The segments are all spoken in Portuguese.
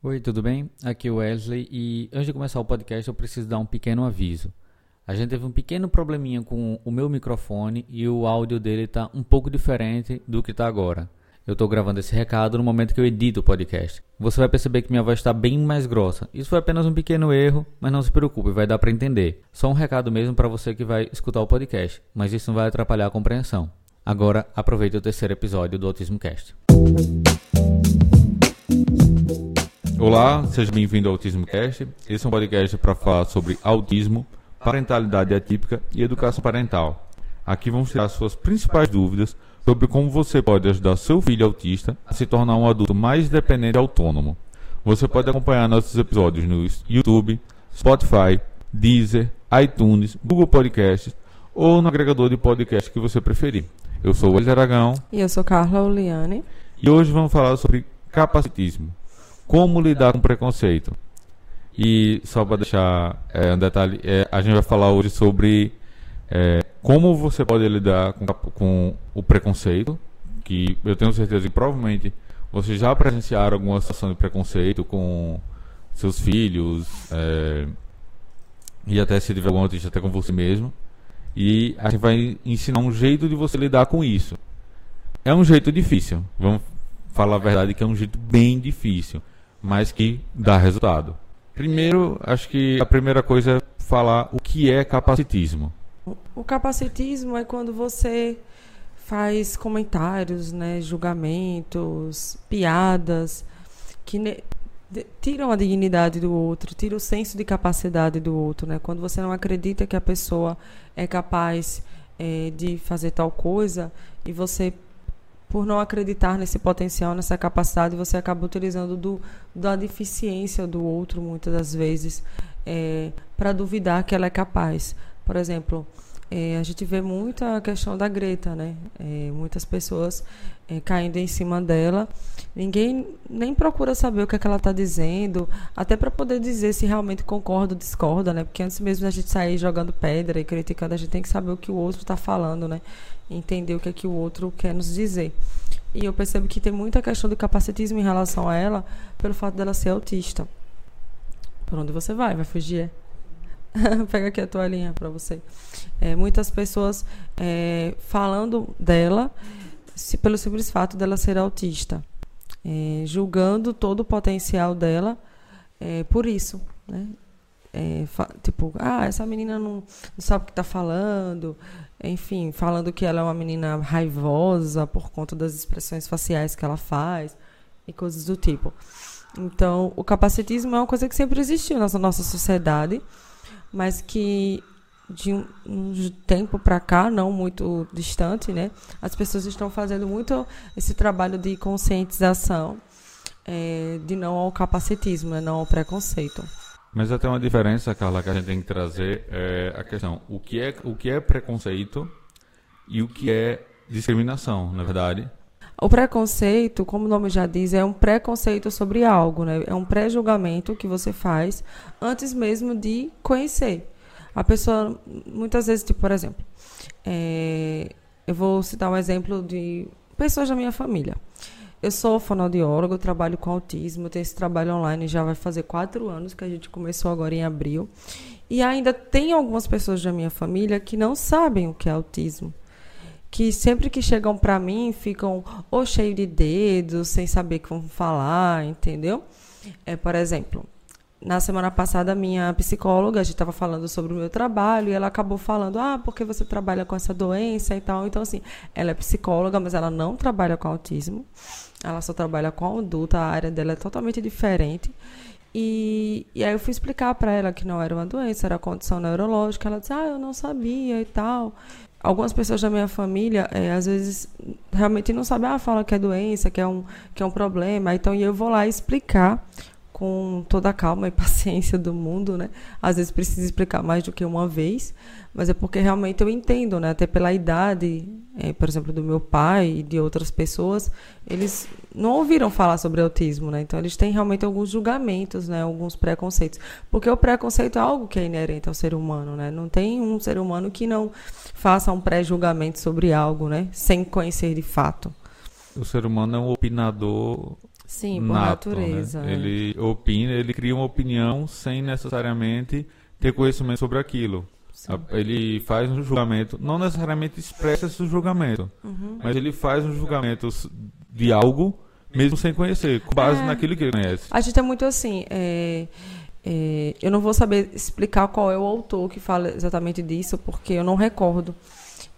Oi, tudo bem? Aqui é o Wesley e antes de começar o podcast eu preciso dar um pequeno aviso. A gente teve um pequeno probleminha com o meu microfone e o áudio dele está um pouco diferente do que está agora. Eu estou gravando esse recado no momento que eu edito o podcast. Você vai perceber que minha voz está bem mais grossa. Isso foi apenas um pequeno erro, mas não se preocupe, vai dar para entender. Só um recado mesmo para você que vai escutar o podcast, mas isso não vai atrapalhar a compreensão. Agora, aproveite o terceiro episódio do Autismo Cast. Olá, seja bem-vindo ao Autismo Cast. Esse é um podcast para falar sobre autismo, parentalidade atípica e educação parental. Aqui vamos tirar suas principais dúvidas sobre como você pode ajudar seu filho autista a se tornar um adulto mais independente e autônomo. Você pode acompanhar nossos episódios no YouTube, Spotify, Deezer, iTunes, Google Podcasts ou no agregador de podcast que você preferir. Eu sou o Wesley Aragão. E eu sou Carla Oliane. E hoje vamos falar sobre capacitismo como lidar com preconceito. E só para deixar é, um detalhe, é, a gente vai falar hoje sobre é, como você pode lidar com, com, o preconceito, que eu tenho certeza que provavelmente vocês já presenciaram alguma situação de preconceito com seus filhos, é, e até se tiver alguma notícia até com você mesmo. E a gente vai ensinar um jeito de você lidar com isso. É um jeito difícil, vamos falar a verdade que é um jeito bem difícil mas que dá resultado. Primeiro, acho que a primeira coisa é falar o que é capacitismo. O capacitismo é quando você faz comentários, né, julgamentos, piadas que tiram a dignidade do outro, tiram o senso de capacidade do outro, né? Quando você não acredita que a pessoa é capaz é, de fazer tal coisa e você por não acreditar nesse potencial, nessa capacidade, você acaba utilizando do, da deficiência do outro, muitas das vezes, é, para duvidar que ela é capaz. Por exemplo, é, a gente vê muita questão da Greta, né? É, muitas pessoas é, caindo em cima dela. Ninguém nem procura saber o que, é que ela está dizendo, até para poder dizer se realmente concorda ou discorda, né? Porque antes mesmo da gente sair jogando pedra e criticando, a gente tem que saber o que o outro está falando, né? Entender o que é que o outro quer nos dizer. E eu percebo que tem muita questão de capacitismo em relação a ela, pelo fato dela ser autista. Por onde você vai? Vai fugir? É? Pega aqui a toalhinha para você. É, muitas pessoas é, falando dela se, pelo simples fato dela ser autista, é, julgando todo o potencial dela é, por isso, né? É, tipo, ah, essa menina não, não sabe o que está falando, enfim, falando que ela é uma menina raivosa por conta das expressões faciais que ela faz e coisas do tipo. Então, o capacitismo é uma coisa que sempre existiu na nossa sociedade, mas que de um, tempo para cá, não muito distante, né, as pessoas estão fazendo muito esse trabalho de conscientização é, de não ao capacitismo, né, não ao preconceito. Mas até uma diferença, Carla, que a gente tem que trazer é a questão: o que é, o que é preconceito e o que é discriminação, na verdade. O preconceito, como o nome já diz, é um preconceito sobre algo, né? É um pré-julgamento que você faz antes mesmo de conhecer. A pessoa, muitas vezes, tipo, por exemplo, é, eu vou citar um exemplo de pessoas da minha família. Eu sou fonoaudiólogo, trabalho com autismo, tenho esse trabalho online já vai fazer quatro anos que a gente começou agora em abril. E ainda tem algumas pessoas da minha família que não sabem o que é autismo. Que sempre que chegam para mim ficam ou cheio de dedos, sem saber como falar, entendeu? É, por exemplo, na semana passada, minha psicóloga, a gente estava falando sobre o meu trabalho e ela acabou falando: ah, porque você trabalha com essa doença e tal. Então, assim, ela é psicóloga, mas ela não trabalha com autismo. Ela só trabalha com adulto, a área dela é totalmente diferente. E, e aí eu fui explicar para ela que não era uma doença, era condição neurológica. Ela disse, ah, eu não sabia e tal. Algumas pessoas da minha família, é, às vezes, realmente não sabem, ah, fala que é doença, que é um, que é um problema. Então, eu vou lá explicar com toda a calma e paciência do mundo, né? Às vezes precisa explicar mais do que uma vez, mas é porque realmente eu entendo, né? Até pela idade, é, por exemplo, do meu pai e de outras pessoas, eles não ouviram falar sobre autismo, né? Então eles têm realmente alguns julgamentos, né? Alguns preconceitos, porque o preconceito é algo que é inerente ao ser humano, né? Não tem um ser humano que não faça um pré-julgamento sobre algo, né? Sem conhecer de fato. O ser humano é um opinador Sim, por nato, natureza. né? é. Ele opina, ele cria uma opinião sem necessariamente ter conhecimento sobre aquilo. Sim. Ele faz um julgamento, não necessariamente expressa esse julgamento, Uhum. mas ele faz um julgamento de algo mesmo sem conhecer, com base É. naquilo que ele conhece. A gente é muito assim. é, é, eu não vou saber explicar qual é o autor que fala exatamente disso, porque eu não recordo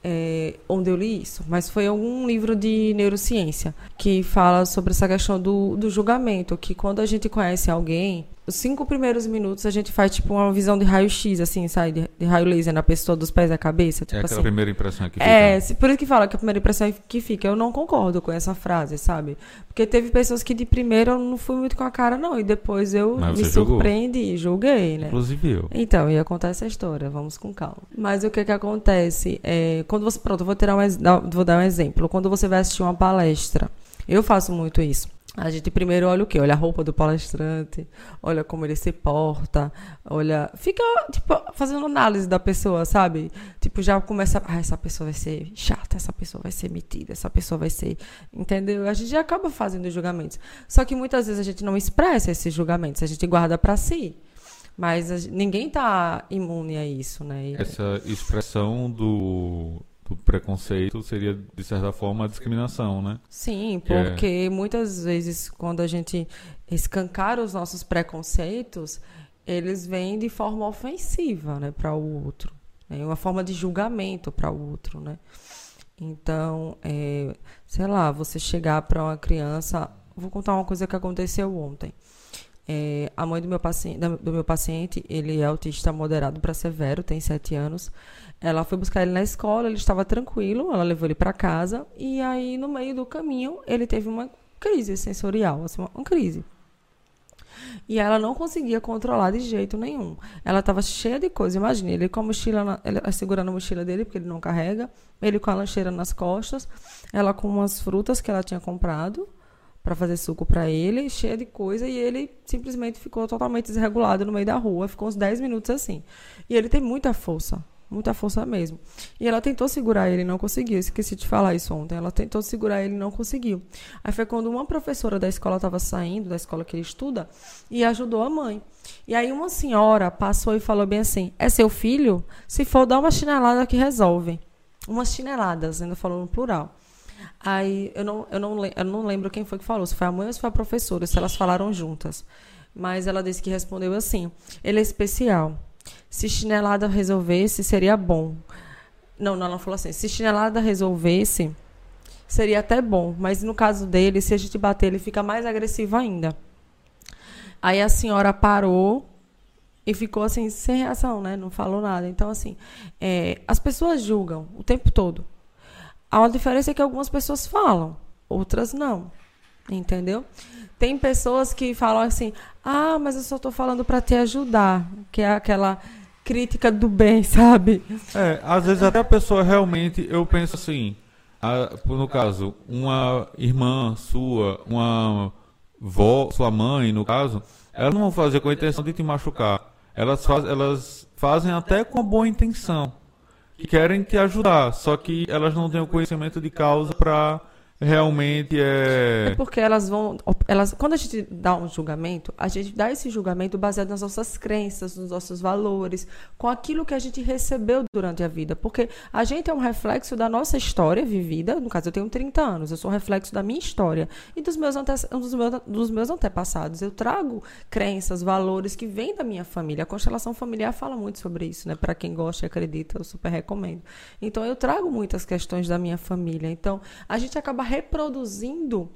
é, onde eu li isso. Mas foi algum livro de neurociência que fala sobre essa questão do, do julgamento. Que quando a gente conhece alguém, os cinco primeiros minutos a gente faz tipo uma visão de raio-x, assim, sabe? De, de raio laser na pessoa, dos pés à cabeça. É Tipo aquela assim. primeira impressão que fica. É, por isso que fala que a primeira impressão é que fica. Eu não concordo com essa frase, sabe? Porque teve pessoas que de primeiro eu não fui muito com a cara, não. E depois eu me surpreendi e julguei, né? Inclusive eu. Então, ia contar essa história, vamos com calma. Mas o que que acontece? É, quando você. Pronto, eu vou, tirar um, vou dar um exemplo. Quando você vai assistir uma palestra, eu faço muito isso. A gente primeiro olha o quê? Olha a roupa do palestrante, olha como ele se porta, olha. Fica, tipo, fazendo análise da pessoa, sabe? Tipo, já começa. Ah, essa pessoa vai ser chata, essa pessoa vai ser metida, essa pessoa vai ser. Entendeu? A gente já acaba fazendo julgamentos. Só que muitas vezes a gente não expressa esses julgamentos, a gente guarda pra si. Mas a ninguém está imune a isso, né? E- Essa expressão do, do preconceito seria, de certa forma, a discriminação, né? Sim, é- porque muitas vezes quando a gente escancara os nossos preconceitos, eles vêm de forma ofensiva, né, para o outro, né? uma forma de julgamento para o outro, né? Então, é, sei lá, você chegar para uma criança, vou contar uma coisa que aconteceu ontem. É, a mãe do meu paciente, do meu paciente, ele é autista moderado para severo, tem sete anos. Ela foi buscar ele na escola, ele estava tranquilo, ela levou ele para casa e aí no meio do caminho ele teve uma crise sensorial, assim, uma, uma crise. E ela não conseguia controlar de jeito nenhum. Ela estava cheia de coisa. Imagine, ele com a mochila, na, ela segurando a mochila dele, porque ele não carrega, ele com a lancheira nas costas, ela com umas frutas que ela tinha comprado para fazer suco para ele, cheia de coisa, e ele simplesmente ficou totalmente desregulado no meio da rua, ficou uns 10 minutos assim. E ele tem muita força, muita força mesmo. E ela tentou segurar ele não conseguiu. Esqueci de falar isso ontem. Ela tentou segurar ele não conseguiu. Aí foi quando uma professora da escola estava saindo, da escola que ele estuda, e ajudou a mãe. E aí uma senhora passou e falou bem assim: "É seu filho? Se for dar uma chinelada que resolve". Umas chineladas, ainda falou no plural. Aí eu não, eu, não, eu não lembro quem foi que falou, se foi a mãe ou se foi a professora, se elas falaram juntas. Mas ela disse que respondeu assim: ele é especial. Se chinelada resolvesse, seria bom. Não, não, ela falou assim: se chinelada resolvesse, seria até bom. Mas no caso dele, se a gente bater, ele fica mais agressivo ainda. Aí a senhora parou e ficou assim, sem reação, né? Não falou nada. Então, assim, é, as pessoas julgam o tempo todo. A diferença é que algumas pessoas falam, outras não. Entendeu? Tem pessoas que falam assim: ah, mas eu só estou falando para te ajudar. Que é aquela crítica do bem, sabe? É, às vezes até a pessoa realmente, eu penso assim, a- no caso, uma irmã sua, uma vó, sua mãe, no caso, elas não vão fazer com a intenção de te machucar. Elas, faz, elas fazem até com boa intenção, que querem te ajudar, só que elas não têm o conhecimento de causa para realmente É é, porque elas vão. Elas, quando a gente dá um julgamento, a gente dá esse julgamento baseado nas nossas crenças, nos nossos valores, com aquilo que a gente recebeu durante a vida. Porque a gente é um reflexo da nossa história vivida. No caso, eu tenho 30 anos, eu sou um reflexo da minha história e dos meus, ante, dos meus, dos meus antepassados. Eu trago crenças, valores que vêm da minha família. A constelação familiar fala muito sobre isso, né? Para quem gosta e acredita, eu super recomendo. Então, eu trago muitas questões da minha família. Então, a gente acaba reproduzindo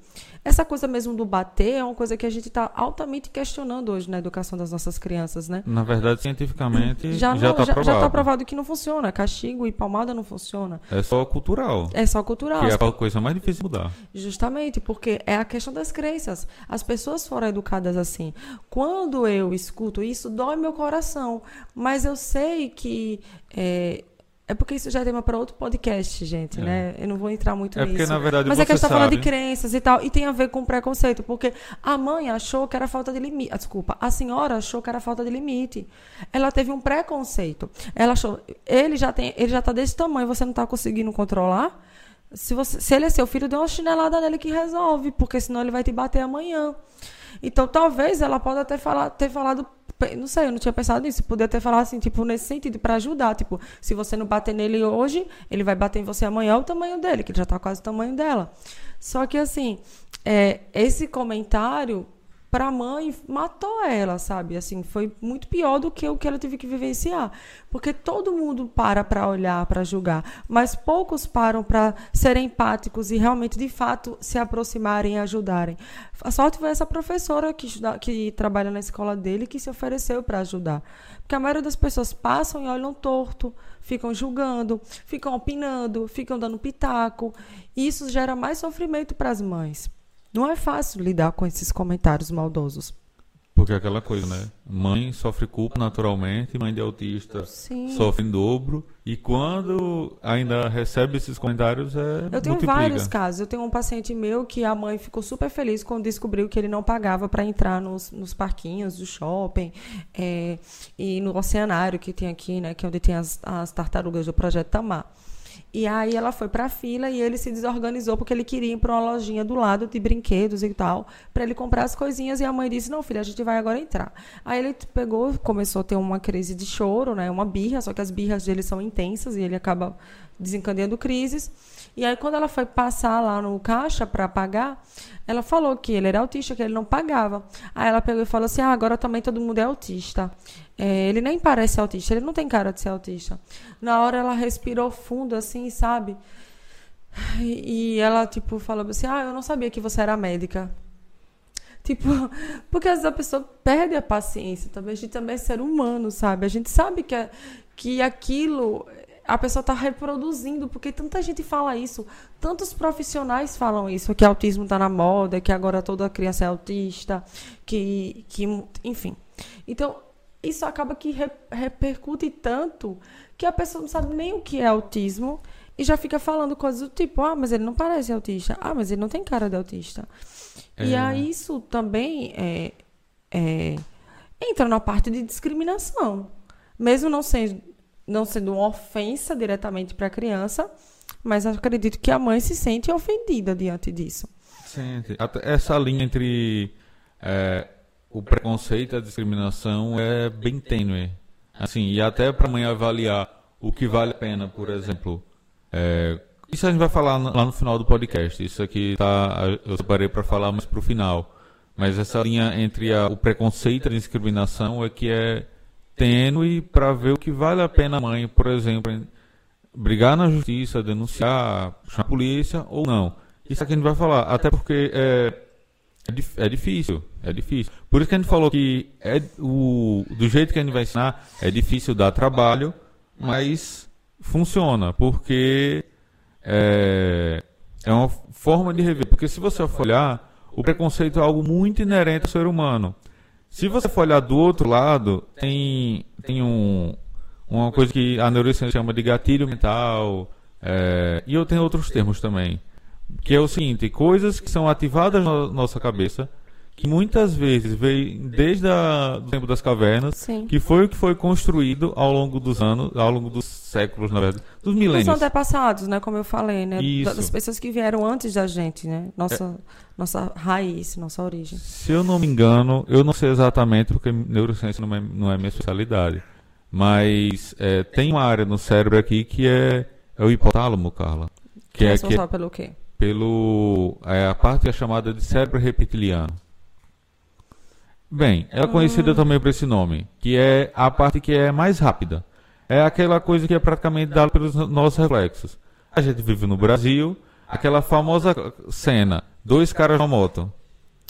essa coisa mesmo do bater é uma coisa que a gente está altamente questionando hoje na educação das nossas crianças, né? na verdade, cientificamente Já já está já, já provado. tá provado que não funciona. Castigo e palmada não funciona. É só cultural, É só cultural. que é a coisa mais difícil de mudar. Justamente, porque é a questão das crenças. As pessoas foram educadas assim. Quando eu escuto isso, dói meu coração. Mas eu sei que. É, é porque isso já é tema para outro podcast, gente, É. né? Eu não vou entrar muito É nisso. porque, na verdade, Mas é que a você gente tá falando de crenças e tal. E tem a ver com preconceito. Porque a mãe achou que era falta de limite. Ah, desculpa. A senhora achou que era falta de limite. Ela teve um preconceito. Ela achou. Ele já tem. Ele já tá desse tamanho, você não tá conseguindo controlar? Se, você, se ele é seu filho, dê uma chinelada nele que resolve, porque senão ele vai te bater amanhã. Então, talvez ela possa até falar, ter falado não sei, eu não tinha pensado nisso. Podia ter falado assim, tipo, nesse sentido, para ajudar. Tipo, se você não bater nele hoje, ele vai bater em você amanhã, o tamanho dele, que já está quase o tamanho dela. Só que, assim, é, esse comentário para a mãe matou ela, sabe? Assim, foi muito pior do que o que ela teve que vivenciar, porque todo mundo para para olhar, para julgar, mas poucos param para serem empáticos e realmente, de fato, se aproximarem e ajudarem. A sorte foi essa professora que, estuda, que trabalha na escola dele que se ofereceu para ajudar, porque a maioria das pessoas passam e olham torto, ficam julgando, ficam opinando, ficam dando pitaco, e isso gera mais sofrimento para as mães. Não é fácil lidar com esses comentários maldosos. Porque é aquela coisa, né? Mãe sofre culpa naturalmente, mãe de autista Sim. sofre em dobro. E quando ainda recebe esses comentários, é. Eu tenho multiplica. vários casos. Eu tenho um paciente meu que a mãe ficou super feliz quando descobriu que ele não pagava para entrar nos, nos parquinhos do shopping é, e no oceanário que tem aqui, né? Que é onde tem as, as tartarugas do Projeto Tamar. E aí ela foi para a fila e ele se desorganizou porque ele queria ir para uma lojinha do lado de brinquedos e tal, para ele comprar as coisinhas e a mãe disse: "Não, filha, a gente vai agora entrar". Aí ele pegou, começou a ter uma crise de choro, né, uma birra, só que as birras dele são intensas e ele acaba desencadeando crises. E aí quando ela foi passar lá no caixa para pagar, ela falou que ele era autista, que ele não pagava. Aí ela pegou e falou assim: "Ah, agora também todo mundo é autista". É, ele nem parece autista, ele não tem cara de ser autista. Na hora ela respirou fundo, assim, sabe? E, ela, tipo, falou assim: Ah, eu não sabia que você era médica. Tipo, porque às vezes a pessoa perde a paciência. Talvez a gente também é ser humano, sabe? A gente sabe que, é, que aquilo a pessoa está reproduzindo, porque tanta gente fala isso, tantos profissionais falam isso, que autismo está na moda, que agora toda criança é autista, que, que enfim. Então, isso acaba que re, repercute tanto que a pessoa não sabe nem o que é autismo e já fica falando coisas do tipo, ah, mas ele não parece autista, ah, mas ele não tem cara de autista. É. E aí isso também é, é, entra na parte de discriminação. Mesmo não sendo, não sendo uma ofensa diretamente para a criança, mas acredito que a mãe se sente ofendida diante disso. Sente. Essa linha entre é, o preconceito e a discriminação é bem tênue. Assim, e até para amanhã avaliar o que vale a pena, por exemplo. É, isso a gente vai falar lá no final do podcast. Isso aqui tá, eu separei para falar mais para o final. Mas essa linha entre a, o preconceito e a discriminação é que é tênue para ver o que vale a pena a mãe, por exemplo, brigar na justiça, denunciar, chamar a polícia ou não. Isso aqui a gente vai falar. Até porque é, é, é, difícil, é difícil. Por isso que a gente falou que é o, do jeito que a gente vai ensinar, é difícil dar trabalho, mas funciona, porque é, é uma forma de rever. Porque se você olhar, o preconceito é algo muito inerente ao ser humano. Se você for olhar do outro lado, tem, tem um, uma coisa que a neurociência chama de gatilho mental, é, e eu tenho outros termos também que é o seguinte, coisas que são ativadas na nossa cabeça, que muitas vezes veio desde o tempo das cavernas, Sim. que foi o que foi construído ao longo dos anos, ao longo dos séculos, na verdade, dos milênios. Os antepassados, né, como eu falei, né, Isso. das pessoas que vieram antes da gente, né, nossa, é. Nossa raiz, nossa origem. Se eu não me engano, eu não sei exatamente porque neurociência não é, não é minha especialidade, mas é, tem uma área no cérebro aqui que é, é o hipotálamo, Carla. Que, que é, é responsável que, pelo quê? pelo é, a parte é chamada de cérebro reptiliano. Bem, é conhecida ah. também por esse nome, que é a parte que é mais rápida. É aquela coisa que é praticamente dada pelos nossos reflexos. A gente vive no Brasil, aquela famosa cena, dois caras numa moto.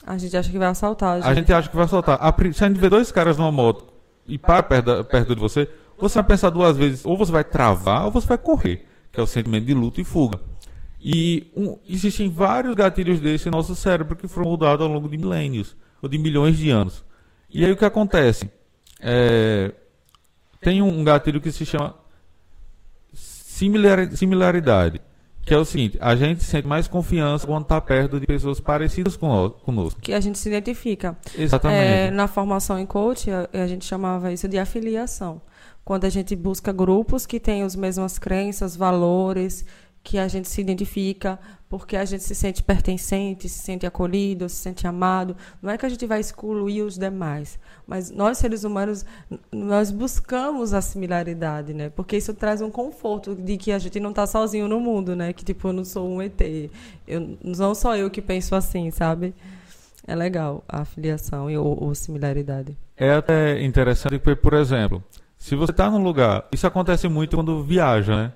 A gente acha que vai assaltar. A gente, a gente acha que vai assaltar. A, se a gente vê dois caras numa moto e para perto, perto de você, você vai pensar duas vezes, ou você vai travar ou você vai correr, que é o sentimento de luta e fuga. E um, existem vários gatilhos desses em nosso cérebro que foram mudados ao longo de milênios, ou de milhões de anos. E aí o que acontece? É, tem um gatilho que se chama similar, similaridade, que é o seguinte, a gente sente mais confiança quando está perto de pessoas parecidas conosco. Que a gente se identifica. Exatamente. É, na formação em coach, a, a gente chamava isso de afiliação. Quando a gente busca grupos que têm as mesmas crenças, valores que a gente se identifica, porque a gente se sente pertencente, se sente acolhido, se sente amado. Não é que a gente vai excluir os demais, mas nós seres humanos nós buscamos a similaridade, né? Porque isso traz um conforto de que a gente não está sozinho no mundo, né? Que tipo eu não sou um ET, eu não sou eu que penso assim, sabe? É legal a filiação ou, ou similaridade. É até interessante porque, por exemplo, se você está num lugar, isso acontece muito quando viaja, né?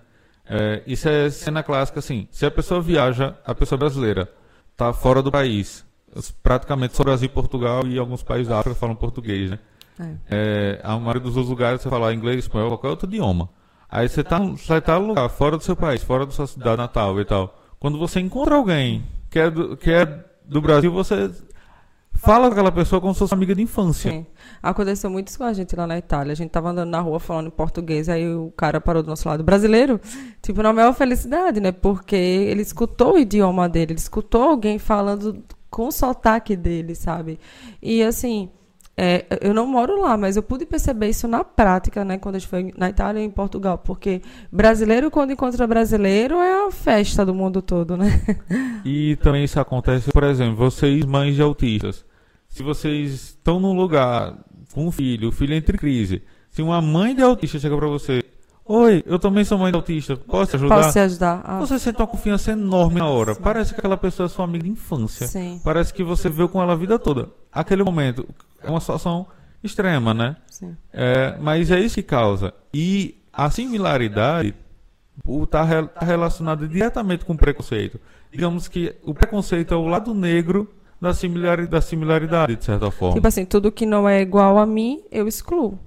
É, isso é cena clássica, assim. Se a pessoa viaja, a pessoa brasileira está fora do país, praticamente só Brasil, Portugal e alguns países da África falam português, né? É. É, a maioria dos outros lugares você fala inglês, espanhol, qualquer outro idioma. Aí você está você tá no lugar, fora do seu país, fora da sua cidade natal e tal. Quando você encontra alguém que é do, que é do Brasil, você fala com aquela pessoa como se fosse amiga de infância. Sim. Aconteceu muito isso com a gente lá na Itália. A gente tava andando na rua falando em português, aí o cara parou do nosso lado. Brasileiro, tipo, na maior felicidade, né? Porque ele escutou o idioma dele, ele escutou alguém falando com o sotaque dele, sabe? E assim, é, eu não moro lá, mas eu pude perceber isso na prática, né? Quando a gente foi na Itália e em Portugal. Porque brasileiro, quando encontra brasileiro, é a festa do mundo todo, né? E também isso acontece, por exemplo, vocês, mães de autistas se vocês estão num lugar com um filho, o filho entra em crise, se uma mãe de autista chega para você, Oi, eu também sou mãe de autista, posso te ajudar? Posso te ajudar. Ah. Você sente uma confiança enorme na hora. Sim. Parece que aquela pessoa é sua amiga de infância. Sim. Parece que você veio com ela a vida toda. Aquele momento é uma situação extrema, né? Sim. É, mas é isso que causa. E a similaridade está tá relacionada diretamente com o preconceito. Digamos que o preconceito é o lado negro da similaridade, da similaridade, de certa forma. Tipo assim, tudo que não é igual a mim, eu excluo.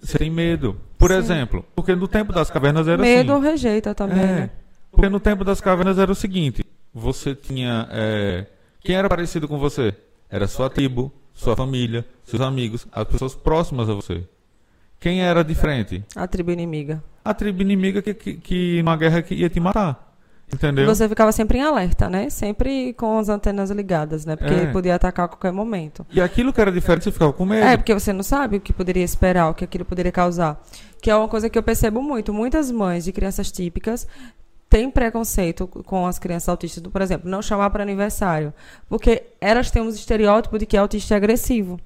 Você tem medo. Por Sim. exemplo, porque no tempo das cavernas era medo assim. Medo ou rejeita também, é, né? Porque no tempo das cavernas era o seguinte: você tinha. É, quem era parecido com você? Era sua tribo, sua família, seus amigos, as pessoas próximas a você. Quem era diferente? A tribo inimiga. A tribo inimiga que, que, que numa guerra que ia te matar. Entendeu? Você ficava sempre em alerta, né? Sempre com as antenas ligadas, né? Porque é. ele podia atacar a qualquer momento. E aquilo que era diferente, você ficava com medo. É, porque você não sabe o que poderia esperar, o que aquilo poderia causar. Que é uma coisa que eu percebo muito. Muitas mães de crianças típicas têm preconceito com as crianças autistas, por exemplo, não chamar para aniversário. Porque elas têm um estereótipo de que autista é agressivo.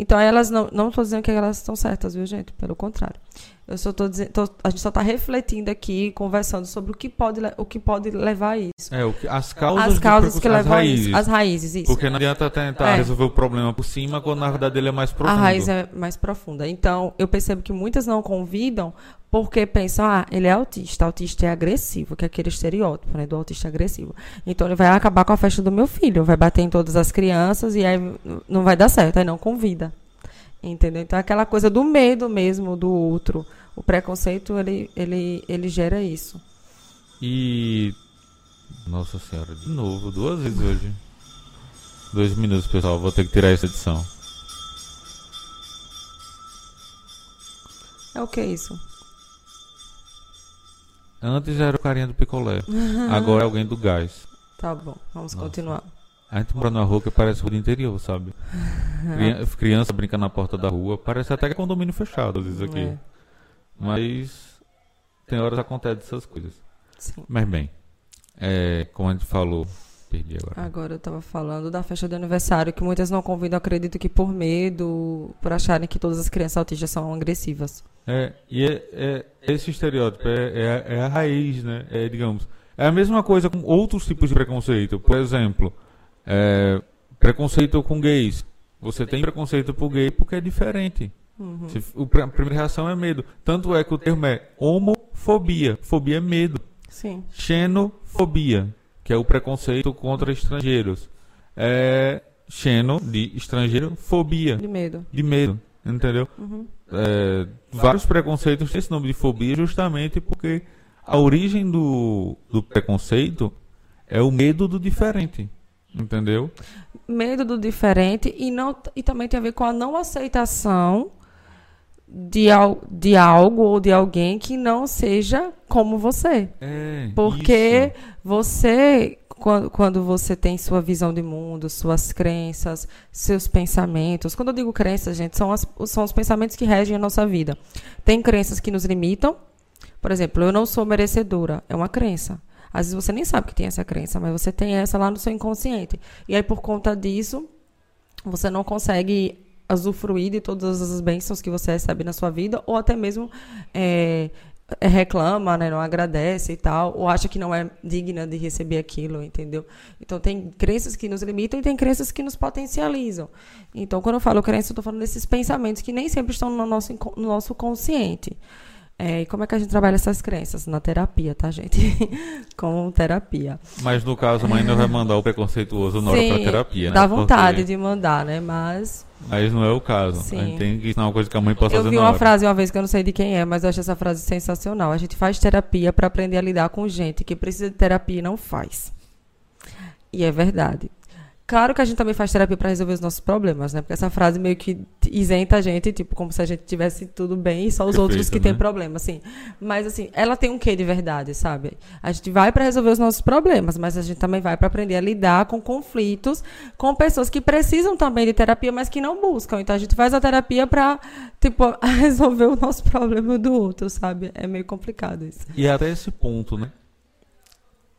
Então elas não não estou dizendo que elas estão certas, viu, gente? Pelo contrário. Eu só tô dizendo, tô, a gente só está refletindo aqui, conversando sobre o que pode, o que pode levar a isso. É, o que, as causas, as causas que levam raízes. a isso. As raízes, isso. Porque não adianta tentar é. resolver o problema por cima quando na verdade ele é mais profundo. A raiz é mais profunda. Então, eu percebo que muitas não convidam porque pensam, ah, ele é autista, autista é agressivo, que é aquele estereótipo, né, do autista agressivo. Então ele vai acabar com a festa do meu filho, vai bater em todas as crianças e aí não vai dar certo, aí não convida. Entendeu? Então aquela coisa do medo mesmo do outro. O preconceito, ele, ele, ele gera isso. E. Nossa senhora, de novo, duas vezes hoje. Dois minutos, pessoal. Vou ter que tirar essa edição. É o que é isso? Antes era o carinha do picolé. Agora é alguém do gás. Tá bom, vamos Nossa. continuar. A gente mora numa rua que parece rua do interior, sabe? Criança brinca na porta da rua, parece até que é condomínio fechado, às vezes aqui. É. Mas tem horas que acontecem essas coisas. Sim. Mas bem, é, como a gente falou, perdi agora. Agora eu estava falando da festa de aniversário, que muitas não convidam, acredito que por medo, por acharem que todas as crianças autistas são agressivas. É, e é, é esse estereótipo é, é, é, a raiz, né? É, digamos, é a mesma coisa com outros tipos de preconceito. Por exemplo, é, preconceito com gays. Você tem preconceito por gay porque é diferente. Uhum. O, a primeira reação é medo. Tanto é que o termo é homofobia. Fobia é medo. Sim. Xenofobia, que é o preconceito contra estrangeiros. É xeno, de estrangeiro, fobia. De medo. De medo, entendeu? Uhum. É, vários preconceitos têm esse nome de fobia justamente porque a origem do, do preconceito é o medo do diferente. Entendeu? Medo do diferente e, não, e também tem a ver com a não aceitação de, de algo ou de alguém que não seja como você. É, Porque isso. você, quando, quando você tem sua visão de mundo, suas crenças, seus pensamentos. Quando eu digo crenças, gente, são, as, são os pensamentos que regem a nossa vida. Tem crenças que nos limitam. Por exemplo, eu não sou merecedora. É uma crença. Às vezes você nem sabe que tem essa crença, mas você tem essa lá no seu inconsciente. E aí, por conta disso, você não consegue usufruir de todas as bênçãos que você recebe na sua vida, ou até mesmo é, reclama, né, não agradece e tal, ou acha que não é digna de receber aquilo, entendeu? Então tem crenças que nos limitam e tem crenças que nos potencializam. Então quando eu falo crença, eu estou falando desses pensamentos que nem sempre estão no nosso, no nosso consciente. É, e como é que a gente trabalha essas crenças? Na terapia, tá, gente? Com terapia. Mas no caso, a mãe não vai mandar o preconceituoso na hora pra terapia, né? Dá vontade Porque... de mandar, né? Mas. Mas não é o caso. Sim. A gente tem que ensinar uma coisa que a mãe possa eu fazer. Eu vi uma frase uma vez que eu não sei de quem é, mas eu acho essa frase sensacional. A gente faz terapia para aprender a lidar com gente que precisa de terapia e não faz. E é verdade. Claro que a gente também faz terapia para resolver os nossos problemas, né? Porque essa frase meio que isenta a gente, tipo, como se a gente tivesse tudo bem e só os outros que né? têm problema, assim. Mas, assim, ela tem um quê de verdade, sabe? A gente vai para resolver os nossos problemas, mas a gente também vai para aprender a lidar com conflitos com pessoas que precisam também de terapia, mas que não buscam. Então, a gente faz a terapia para, tipo, resolver o nosso problema do outro, sabe? É meio complicado isso. E até esse ponto, né?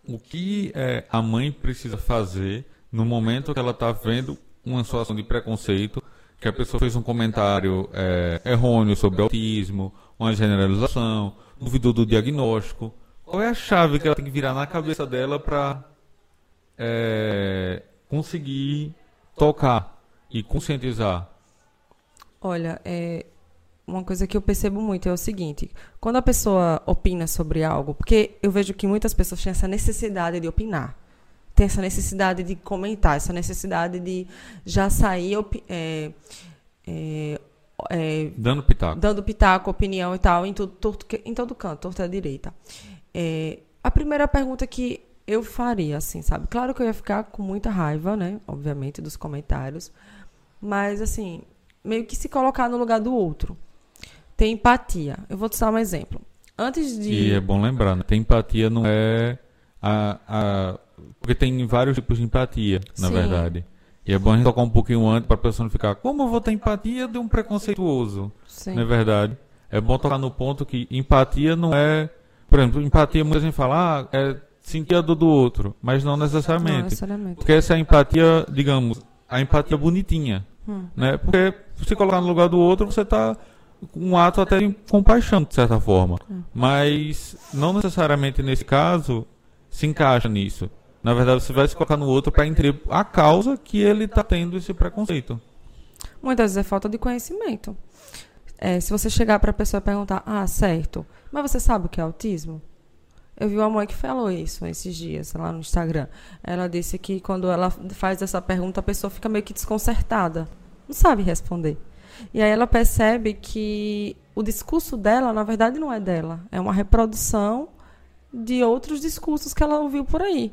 O que é, a mãe precisa fazer no momento que ela está vendo uma situação de preconceito, que a pessoa fez um comentário é, errôneo sobre autismo, uma generalização, duvidou do diagnóstico. Qual é a chave que ela tem que virar na cabeça dela para é, conseguir tocar e conscientizar? Olha, é, uma coisa que eu percebo muito é o seguinte: quando a pessoa opina sobre algo, porque eu vejo que muitas pessoas têm essa necessidade de opinar tem essa necessidade de comentar, essa necessidade de já sair é, é, é, dando pitaco, dando pitaco, opinião e tal em, tudo, torto, em todo canto, torta direita. É, a primeira pergunta que eu faria, assim, sabe? Claro que eu ia ficar com muita raiva, né? Obviamente, dos comentários. Mas, assim, meio que se colocar no lugar do outro. Ter empatia. Eu vou te dar um exemplo. Antes de. E é bom lembrar, né? Ter empatia não é a, a porque tem vários tipos de empatia, na Sim. verdade. E é bom a gente tocar um pouquinho antes para a pessoa não ficar, como eu vou ter empatia de um preconceituoso? Sim. Não é verdade? É bom tocar no ponto que empatia não é. Por exemplo, empatia, muita gente fala, ah, é sentir a dor do outro, mas não necessariamente. Não necessariamente. Porque essa é a empatia, digamos, a empatia bonitinha. Hum. Né? Porque se colocar no lugar do outro, você está um ato até de compaixão, de certa forma. Hum. Mas não necessariamente nesse caso se encaixa nisso. Na verdade, você vai se colocar no outro para entender a causa que ele está tendo esse preconceito. Muitas vezes é falta de conhecimento. É, se você chegar para a pessoa e perguntar, ah, certo, mas você sabe o que é autismo? Eu vi uma mãe que falou isso esses dias lá no Instagram. Ela disse que quando ela faz essa pergunta, a pessoa fica meio que desconcertada. Não sabe responder. E aí ela percebe que o discurso dela, na verdade, não é dela. É uma reprodução de outros discursos que ela ouviu por aí.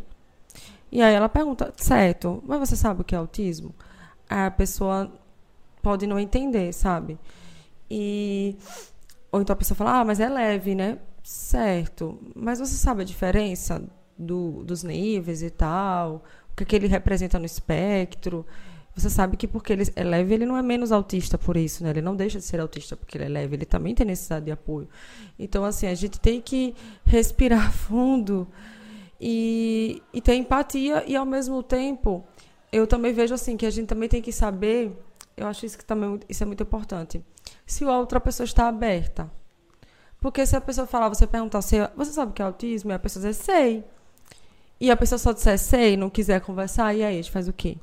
E aí ela pergunta, certo, mas você sabe o que é autismo? A pessoa pode não entender, sabe? E ou então a pessoa fala, ah, mas é leve, né? Certo, mas você sabe a diferença do, dos níveis e tal? O que, é que ele representa no espectro? Você sabe que porque ele é leve, ele não é menos autista por isso, né? Ele não deixa de ser autista porque ele é leve, ele também tem necessidade de apoio. Então, assim, a gente tem que respirar fundo e, e ter empatia e, ao mesmo tempo, eu também vejo assim que a gente também tem que saber, eu acho isso que também isso é muito importante, se a outra pessoa está aberta. Porque se a pessoa falar, você perguntar se você sabe o que é autismo, e a pessoa dizer sei. E a pessoa só disser sei, não quiser conversar, e aí a gente faz o quê?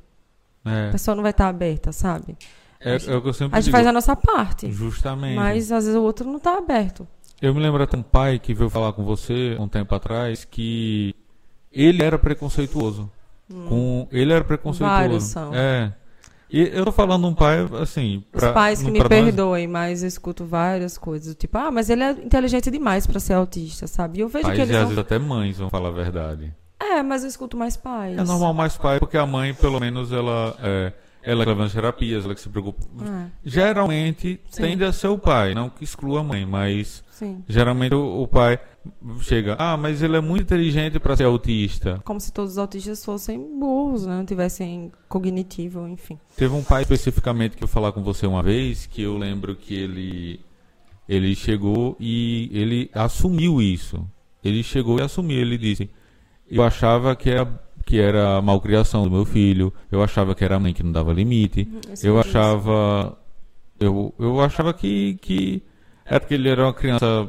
É. A pessoa não vai estar aberta, sabe? É, a gente, é o que eu sempre a gente digo. faz a nossa parte. Justamente. Mas às vezes o outro não está aberto. Eu me lembro até um pai que veio falar com você um tempo atrás que ele era preconceituoso. Hum. Com, ele era preconceituoso. Vários são. É. E eu tô falando um pai, assim. Pra, Os pais que me perdoem, nós... mas eu escuto várias coisas. Tipo, ah, mas ele é inteligente demais para ser autista, sabe? E eu vejo pais que eles. E às vezes até mães vão falar a verdade. É, mas eu escuto mais pais. É normal mais pai, porque a mãe, pelo menos, ela. É, ela leva as terapias, ela que se preocupa. É. Geralmente Sim. tende a ser o pai, não que exclua a mãe, mas Sim. geralmente o, o, pai chega, ah, mas ele é muito inteligente para ser autista. Como se todos os autistas fossem burros, né? não tivessem cognitivo, enfim. Teve um pai especificamente que eu falar com você uma vez, que eu lembro que ele ele chegou e ele assumiu isso. Ele chegou e assumiu, ele disse: eu achava que era, que era malcriação do meu filho, eu achava que era a mãe que não dava limite, Isso eu achava. Eu, eu achava que, que era porque ele era uma criança.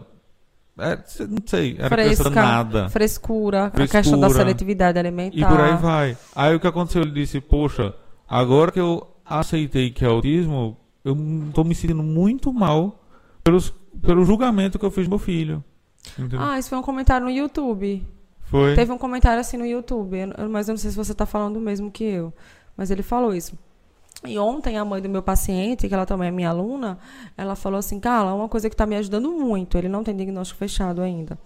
é, não sei, era criança Fresca, nada. frescura, a Frescura. questão da seletividade alimentar. E por aí vai. Aí o que aconteceu? Ele disse, poxa, agora que eu aceitei que é autismo, eu tô me sentindo muito mal pelos, pelo julgamento que eu fiz do meu filho. Entendeu? Ah, isso foi um comentário no YouTube. Foi. Teve um comentário assim no YouTube, mas eu não sei se você está falando o mesmo que eu. Mas ele falou isso. E ontem a mãe do meu paciente, que ela também é minha aluna, ela falou assim, Carla, uma coisa que está me ajudando muito, ele não tem diagnóstico fechado ainda.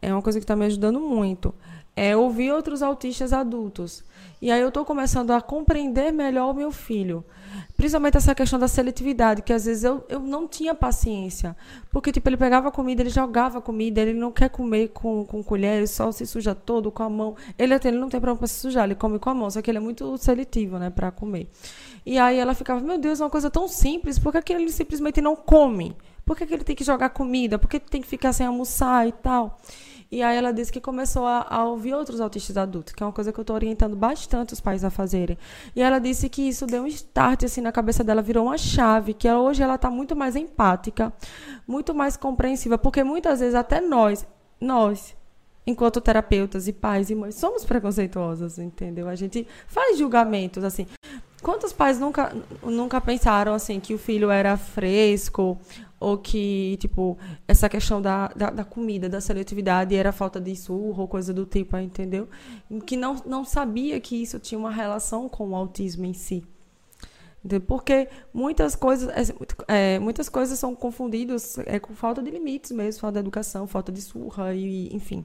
É uma coisa que está me ajudando muito. É ouvir outros autistas adultos. E aí eu estou começando a compreender melhor o meu filho. Principalmente essa questão da seletividade, que às vezes eu, eu não tinha paciência. Porque, tipo, ele pegava comida, ele jogava comida, ele não quer comer com, com colher, ele só se suja todo com a mão. Ele até ele não tem problema para se sujar, ele come com a mão, só que ele é muito seletivo, né, para comer. E aí ela ficava, meu Deus, é uma coisa tão simples, por que, que ele simplesmente não come? Por que, que ele tem que jogar comida? Por que tem que ficar sem almoçar e tal? E aí ela disse que começou a, a ouvir outros autistas adultos, que é uma coisa que eu estou orientando bastante os pais a fazerem. E ela disse que isso deu um start assim na cabeça dela, virou uma chave, que hoje ela está muito mais empática, muito mais compreensiva, porque muitas vezes até nós, nós, enquanto terapeutas e pais e mães, somos preconceituosos, entendeu? A gente faz julgamentos assim. Quantos pais nunca, nunca pensaram assim que o filho era fresco ou que tipo essa questão da, da, da comida, da seletividade era falta de surro ou coisa do tipo, entendeu? Que não, não sabia que isso tinha uma relação com o autismo em si. Porque muitas coisas, é, é, muitas coisas são confundidas é, com falta de limites mesmo, falta de educação, falta de surra, e, enfim.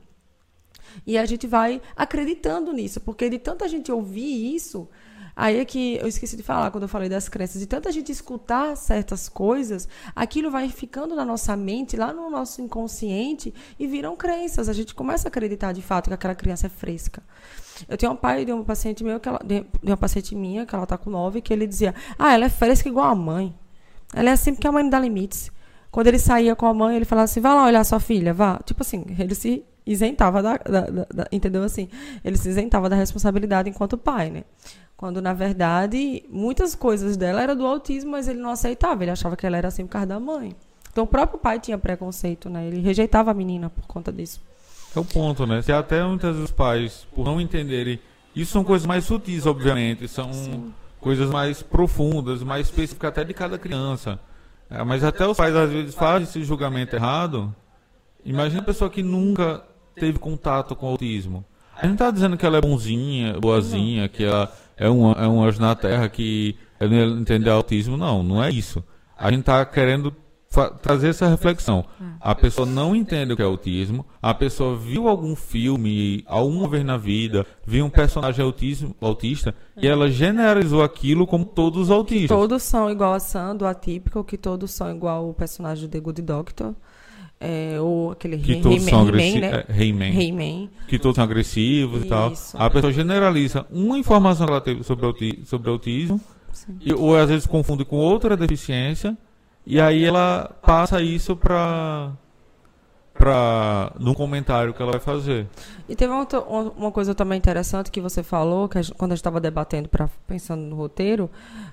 E a gente vai acreditando nisso, porque de tanta gente ouvir isso, aí é que eu esqueci de falar quando eu falei das crenças, de tanta gente escutar certas coisas, aquilo vai ficando na nossa mente, lá no nosso inconsciente, e viram crenças. A gente começa a acreditar de fato que aquela criança é fresca. Eu tenho um pai de uma paciente meu que ela, de, uma paciente minha, que ela tá com nove, que ele dizia: Ah, ela é fresca igual a mãe. Ela é assim porque a mãe não dá limites. Quando ele saía com a mãe, ele falava assim: vai lá olhar sua filha, vá. Tipo assim, ele se isentava da, da, da, da- Entendeu assim? Ele se isentava da responsabilidade enquanto pai, né? Quando, na verdade, muitas coisas dela eram do autismo, mas ele não aceitava. Ele achava que ela era assim por causa da mãe. Então, o próprio pai tinha preconceito, né? Ele rejeitava a menina por conta disso. É o ponto, né? Se até muitas vezes os pais, por não entenderem, isso são coisas mais sutis, obviamente, são coisas mais profundas, mais específicas até de cada criança. É, mas até os pais às vezes fazem esse julgamento errado. Imagina a pessoa que nunca teve contato com o autismo. A gente não está dizendo que ela é bonzinha, boazinha, que ela é um, é um anjo na terra que não entende autismo. Não, não é isso. A gente está querendo trazer essa reflexão. A pessoa não entende o que é autismo, a pessoa viu algum filme alguma vez na vida, viu um personagem autismo, autista e ela generalizou aquilo como todos os autistas. Todos são igual a Sam, do Atípico, que todos são igual o personagem de The Good Doctor. É, ou aquele Que He- todos He-Man, são agressivos. né? He-Man. Que todos são agressivos e tal. Isso. A pessoa generaliza uma informação que ela teve sobre, auti sobre autismo, e, ou às vezes confunde com outra deficiência, e aí ela passa isso para para num comentário que ela vai fazer. E teve uma, uma coisa também interessante que você falou, que a gente- quando a gente estava debatendo, pra, pensando no roteiro,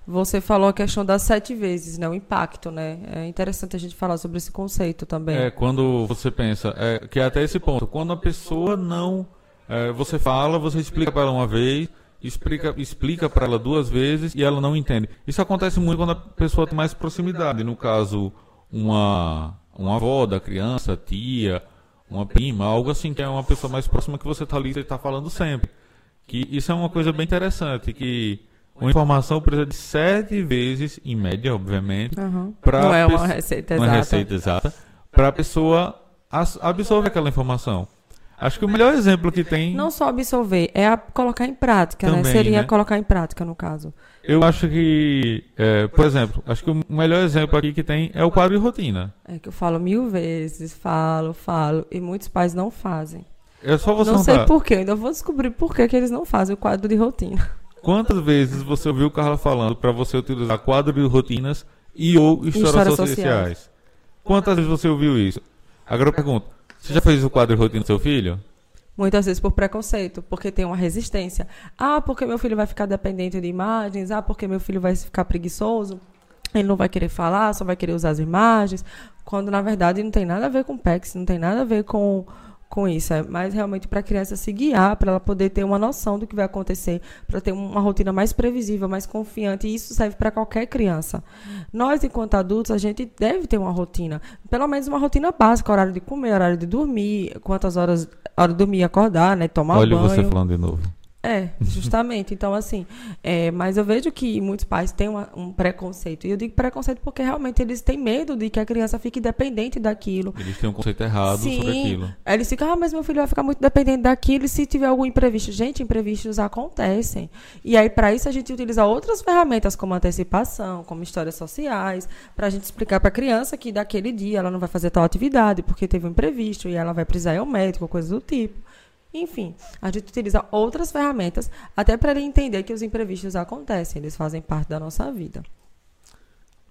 você falou a questão das sete vezes, né? O impacto, né? É interessante a gente falar sobre esse conceito também. É, quando você pensa, é, que é até esse ponto, quando a pessoa não. é, você fala, você explica para ela uma vez, explica, explica para ela duas vezes e ela não entende. Isso acontece muito quando a pessoa tem mais proximidade. No caso, uma, uma avó da criança, tia, uma prima, algo assim que é uma pessoa mais próxima que você está ali e está falando sempre. Que isso é uma coisa bem interessante, que uma informação precisa de sete vezes, em média, obviamente, pra Não é uma receita uma exata. receita exata para a pessoa absorver aquela informação. Acho que o melhor exemplo que tem, Não só absorver, é colocar em prática, né? Também, Seria né? colocar em prática, no caso. Eu acho que, é, por exemplo, acho que o melhor exemplo aqui que tem é o quadro de rotina. É que eu falo mil vezes, falo, falo, e muitos pais não fazem. É só você não sei notar por quê, eu ainda vou descobrir por que, que eles não fazem o quadro de rotina. quantas vezes você ouviu o Carla falando para você utilizar quadro de rotinas e ou histórias, Histórias sociais. sociais. Quantas vezes você ouviu isso? Agora eu pergunto, você já fez o quadro de rotina do seu filho? Muitas vezes por preconceito, porque tem uma resistência. Ah, porque meu filho vai ficar dependente de imagens. Ah, porque meu filho vai ficar preguiçoso. Ele não vai querer falar, só vai querer usar as imagens. Quando, na verdade, não tem nada a ver com PEX, não tem nada a ver com com isso, é mais realmente para a criança se guiar, para ela poder ter uma noção do que vai acontecer, para ter uma rotina mais previsível, mais confiante, e isso serve para qualquer criança. Nós, enquanto adultos, a gente deve ter uma rotina, pelo menos uma rotina básica, horário de comer, horário de dormir, quantas horas, hora de dormir, acordar, né, tomar Olha banho. você falando de novo. É, justamente. Então, assim, é, mas eu vejo que muitos pais têm uma, um preconceito. E eu digo preconceito porque realmente eles têm medo de que a criança fique dependente daquilo. Eles têm um conceito errado Sim, sobre aquilo. Eles ficam, ah, mas meu filho vai ficar muito dependente daquilo e se tiver algum imprevisto. Gente, imprevistos acontecem. E aí, para isso, a gente utiliza outras ferramentas, como antecipação, como histórias sociais, para a gente explicar para a criança que daquele dia ela não vai fazer tal atividade porque teve um imprevisto e ela vai precisar ir ao médico, coisa do tipo. Enfim, a gente utiliza outras ferramentas até para ele entender que os imprevistos acontecem, eles fazem parte da nossa vida.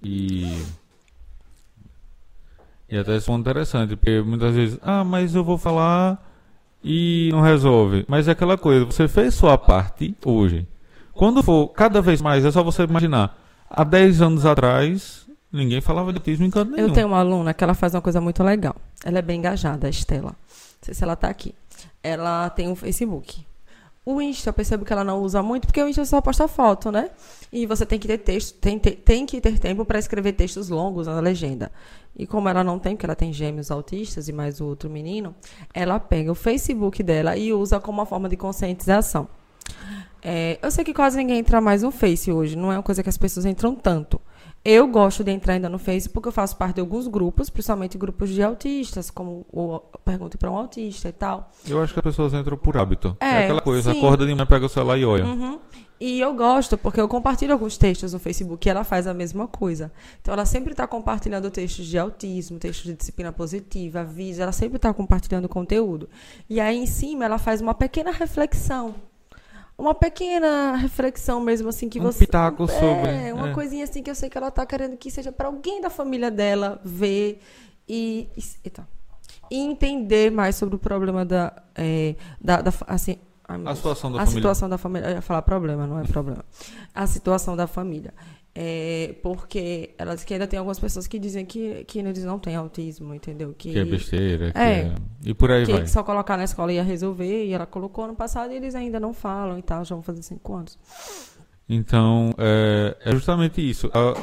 E. E até isso é interessante, porque muitas vezes, ah, mas eu vou falar e não resolve. Mas é aquela coisa, você fez sua parte hoje. Quando for cada vez mais, é só você imaginar. Há 10 anos atrás, ninguém falava de autismo em canto nenhum. Eu tenho uma aluna que ela faz uma coisa muito legal. Ela é bem engajada, a Estela. Não sei se ela está aqui. Ela tem um Facebook. O Insta, eu percebo que ela não usa muito, porque o Insta só posta foto, né? E você tem que ter texto, tem, tem, tem que ter tempo para escrever textos longos na legenda. E como ela não tem, porque ela tem gêmeos autistas e mais o outro menino, ela pega o Facebook dela e usa como uma forma de conscientização. É, eu sei que quase ninguém entra mais no Face hoje, não é uma coisa que as pessoas entram tanto. Eu gosto de entrar ainda no Face porque eu faço parte de alguns grupos, principalmente grupos de autistas, como o Pergunte para um Autista e tal. Eu acho que as pessoas entram por hábito. É, É, aquela coisa, sim. acorda de manhã, pega o celular e olha. Uhum. E eu gosto, porque eu compartilho alguns textos no Facebook e ela faz a mesma coisa. Então, ela sempre está compartilhando textos de autismo, textos de disciplina positiva, vídeos, ela sempre está compartilhando conteúdo. E aí, em cima, ela faz uma pequena reflexão. Uma pequena reflexão mesmo, assim, que Um você. pitaco é, sobre, uma é. coisinha assim que eu sei que ela está querendo que seja para alguém da família dela ver e. e eita. E entender mais sobre o problema da. é, da, da assim, A Deus. situação da a família. situação da família. Eu ia falar problema, não é problema. A situação da família. É, porque ela diz que ainda tem algumas pessoas que dizem que, que eles não têm autismo, entendeu? Que, Que é besteira. que É. é- E por aí que vai. só colocar na escola ia resolver. E ela colocou ano passado e eles ainda não falam e tal. Já vão fazer cinco anos. Então, é, é justamente isso. A,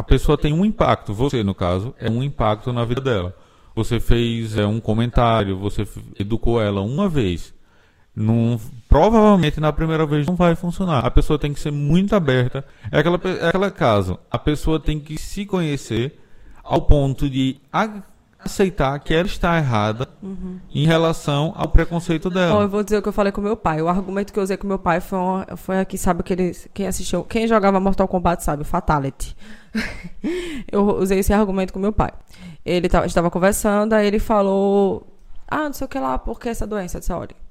a pessoa tem um impacto, você no caso, é um impacto na vida dela. Você fez é, um comentário, você educou ela uma vez. Não, provavelmente na primeira vez não vai funcionar. A pessoa tem que ser muito aberta. É aquela, é aquela caso. A pessoa tem que se conhecer ao ponto de aceitar que ela está errada em relação ao preconceito dela. eu vou dizer o que eu falei com meu pai. O argumento que eu usei com meu pai foi, uma, foi aqui, sabe que ele, quem assistiu, quem jogava Mortal Kombat sabe, Fatality. eu usei esse argumento com meu pai. Ele estava conversando, aí ele falou, ah, não sei o que lá, por que essa doença? Eu disse, olha,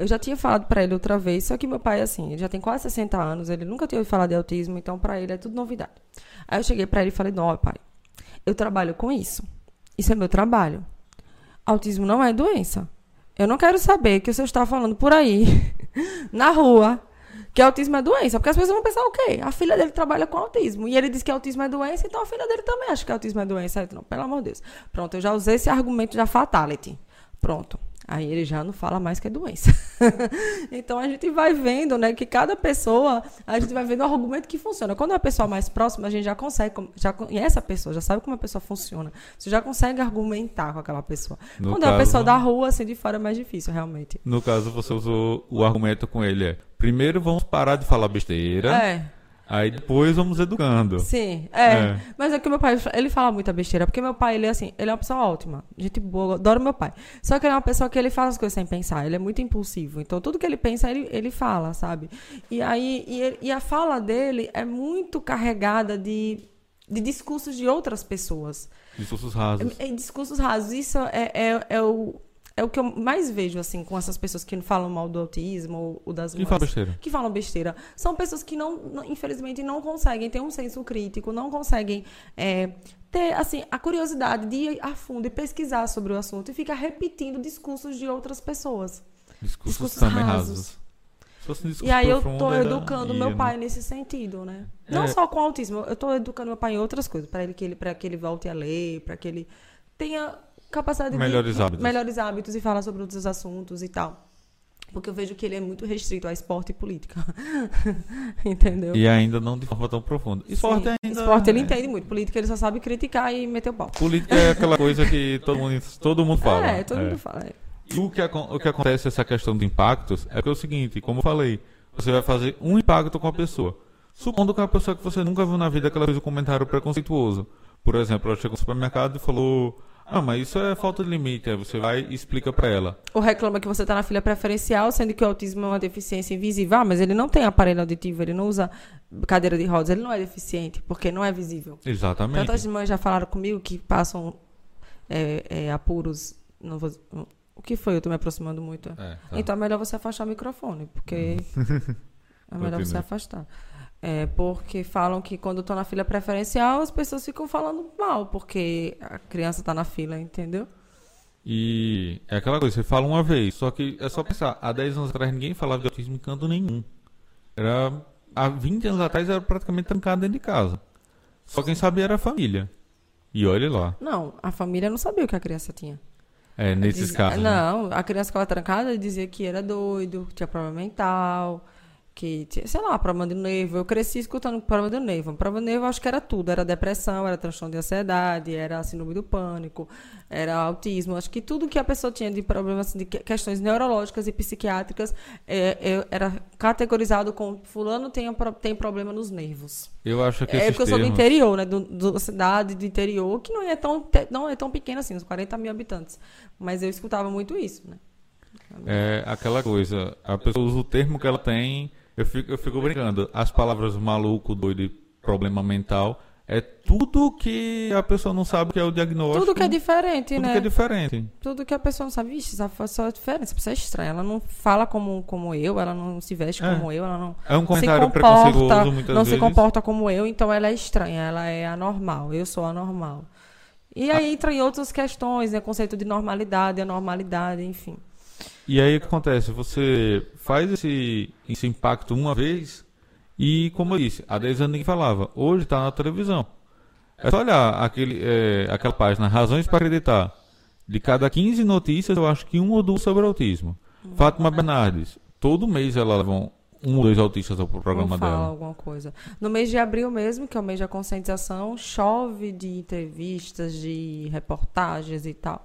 eu já tinha falado pra ele outra vez, só que meu pai, assim, ele já tem quase 60 anos, ele nunca tinha ouvido falar de autismo, então pra ele é tudo novidade. Aí eu cheguei pra ele e falei, não, pai, eu trabalho com isso. Isso é meu trabalho. Autismo não é doença. Eu não quero saber que o senhor está falando por aí, na rua, que autismo é doença. Porque as pessoas vão pensar o quê? A filha dele trabalha com autismo. E ele diz que autismo é doença, então a filha dele também acha que autismo é doença. Aí, Não, pelo amor de Deus. Pronto, eu já usei esse argumento da fatality. Pronto. Aí ele já não fala mais que é doença. então a gente vai vendo, né, que cada pessoa, a gente vai vendo o argumento que funciona. Quando é uma pessoa mais próxima, a gente já consegue, já conhece a pessoa, já sabe como a pessoa funciona. Você já consegue argumentar com aquela pessoa. No Quando é caso- pessoa da rua, assim, de fora é mais difícil, realmente. No caso, você usou o argumento com ele é: primeiro vamos parar de falar besteira, É, aí depois vamos educando. sim, é. É. Mas é que meu pai, ele fala muita besteira, porque meu pai, ele é assim, ele é uma pessoa ótima, gente boa, adoro meu pai. Só que ele é uma pessoa que ele fala as coisas sem pensar, ele é muito impulsivo. Então tudo que ele pensa, ele, ele fala, sabe? E aí, e, ele- e a fala dele é muito carregada de, de discursos de outras pessoas. Discursos rasos. É, é discursos rasos. Isso é, é, é o, é o que eu mais vejo, assim, com essas pessoas que não falam mal do autismo ou, ou das Que mães. besteira. Que falam besteira. São pessoas que, não, não- infelizmente, não conseguem ter um senso crítico, não conseguem é, ter, assim, a curiosidade de ir a fundo e pesquisar sobre o assunto e ficar repetindo discursos de outras pessoas. Discursos, Discursos também rasos. rasos. Um E aí eu tô educando meu pai nesse sentido, né? Não É. só com autismo, eu tô educando meu pai em outras coisas, para ele que ele para que ele volte a ler, para que ele tenha capacidade Melhores de hábitos. melhores hábitos e falar sobre outros assuntos e tal. Porque eu vejo que ele é muito restrito a esporte e política. Entendeu? E ainda não de forma tão profunda. Esporte Sim. ainda. Esporte ele é. entende muito, política ele só sabe criticar e meter o pau. Política é aquela coisa que todo mundo, todo mundo fala. é, todo É. mundo fala. é. E o que, o que acontece essa questão de impactos é que é o seguinte, como eu falei, você vai fazer um impacto com a pessoa. Supondo que é uma pessoa que você nunca viu na vida que ela fez um comentário preconceituoso. Por exemplo, ela chegou no supermercado e falou: Ah, mas isso é falta de limite. Aí você vai e explica pra ela. Ou reclama que você está na fila preferencial, sendo que o autismo é uma deficiência invisível. Ah, mas ele não tem aparelho auditivo, ele não usa cadeira de rodas, ele não é deficiente, porque não é visível. Exatamente. Tantas mães já falaram comigo que passam é, é, apuros. Não vou, o que foi? Eu tô me aproximando muito. É, tá. Então é melhor você afastar o microfone, porque é melhor você afastar. É, porque falam que quando estão na fila preferencial, as pessoas ficam falando mal, porque a criança está na fila, entendeu? E é aquela coisa, você fala uma vez, só que é só pensar, há 10 anos atrás ninguém falava de autismo em canto nenhum. Era, há 20 anos atrás era praticamente trancado dentro de casa. Só quem sabia era a família. E olha lá. Não, a família não sabia o que a criança tinha. É, nesses Diz- casos. né? Não, a criança ficava trancada dizia que era doido, que tinha problema mental, que tinha, sei lá, problema de nervo. Eu cresci escutando problema de nervo. Problema de nervo acho que era tudo. Era depressão, era transtorno de ansiedade, era síndrome do pânico, era autismo. Acho que tudo que a pessoa tinha de problemas, assim, de que- questões neurológicas e psiquiátricas, é, é, era categorizado como fulano tem, tem problema nos nervos. Eu acho que É porque eu sou do termos- interior, né? Do, do- da cidade do interior, que não é tão, não é tão pequena assim, uns 40 mil habitantes. Mas eu escutava muito isso, né? É aquela coisa, a pessoa usa o termo que ela tem, eu fico, eu fico brincando. As palavras maluco, doido e problema mental é tudo que a pessoa não sabe que é o diagnóstico. Tudo que é diferente, tudo né? que é diferente. Tudo que a pessoa não sabe, vixe, essa pessoa é diferente, essa pessoa é estranha. Ela não fala como, como eu, ela não se veste É. como eu, ela não É um se comentário comporta, preconceituoso muitas não vezes. se comporta como eu, então ela é estranha, ela é anormal, eu sou anormal. E aí entra em outras questões, né? Conceito de normalidade, anormalidade, enfim. E aí o que acontece? Você faz esse, esse impacto uma vez e, como eu disse, há 10 anos ninguém falava. Hoje está na televisão. É só olhar aquele, é, aquela página Razões para Acreditar. De cada 15 notícias, eu acho que um ou duas sobre autismo. Fátima Bernardes. Todo mês ela leva um, ou dois autistas ao programa fala dela. alguma coisa. No mês de abril mesmo, que é o mês da conscientização, chove de entrevistas, de reportagens e tal.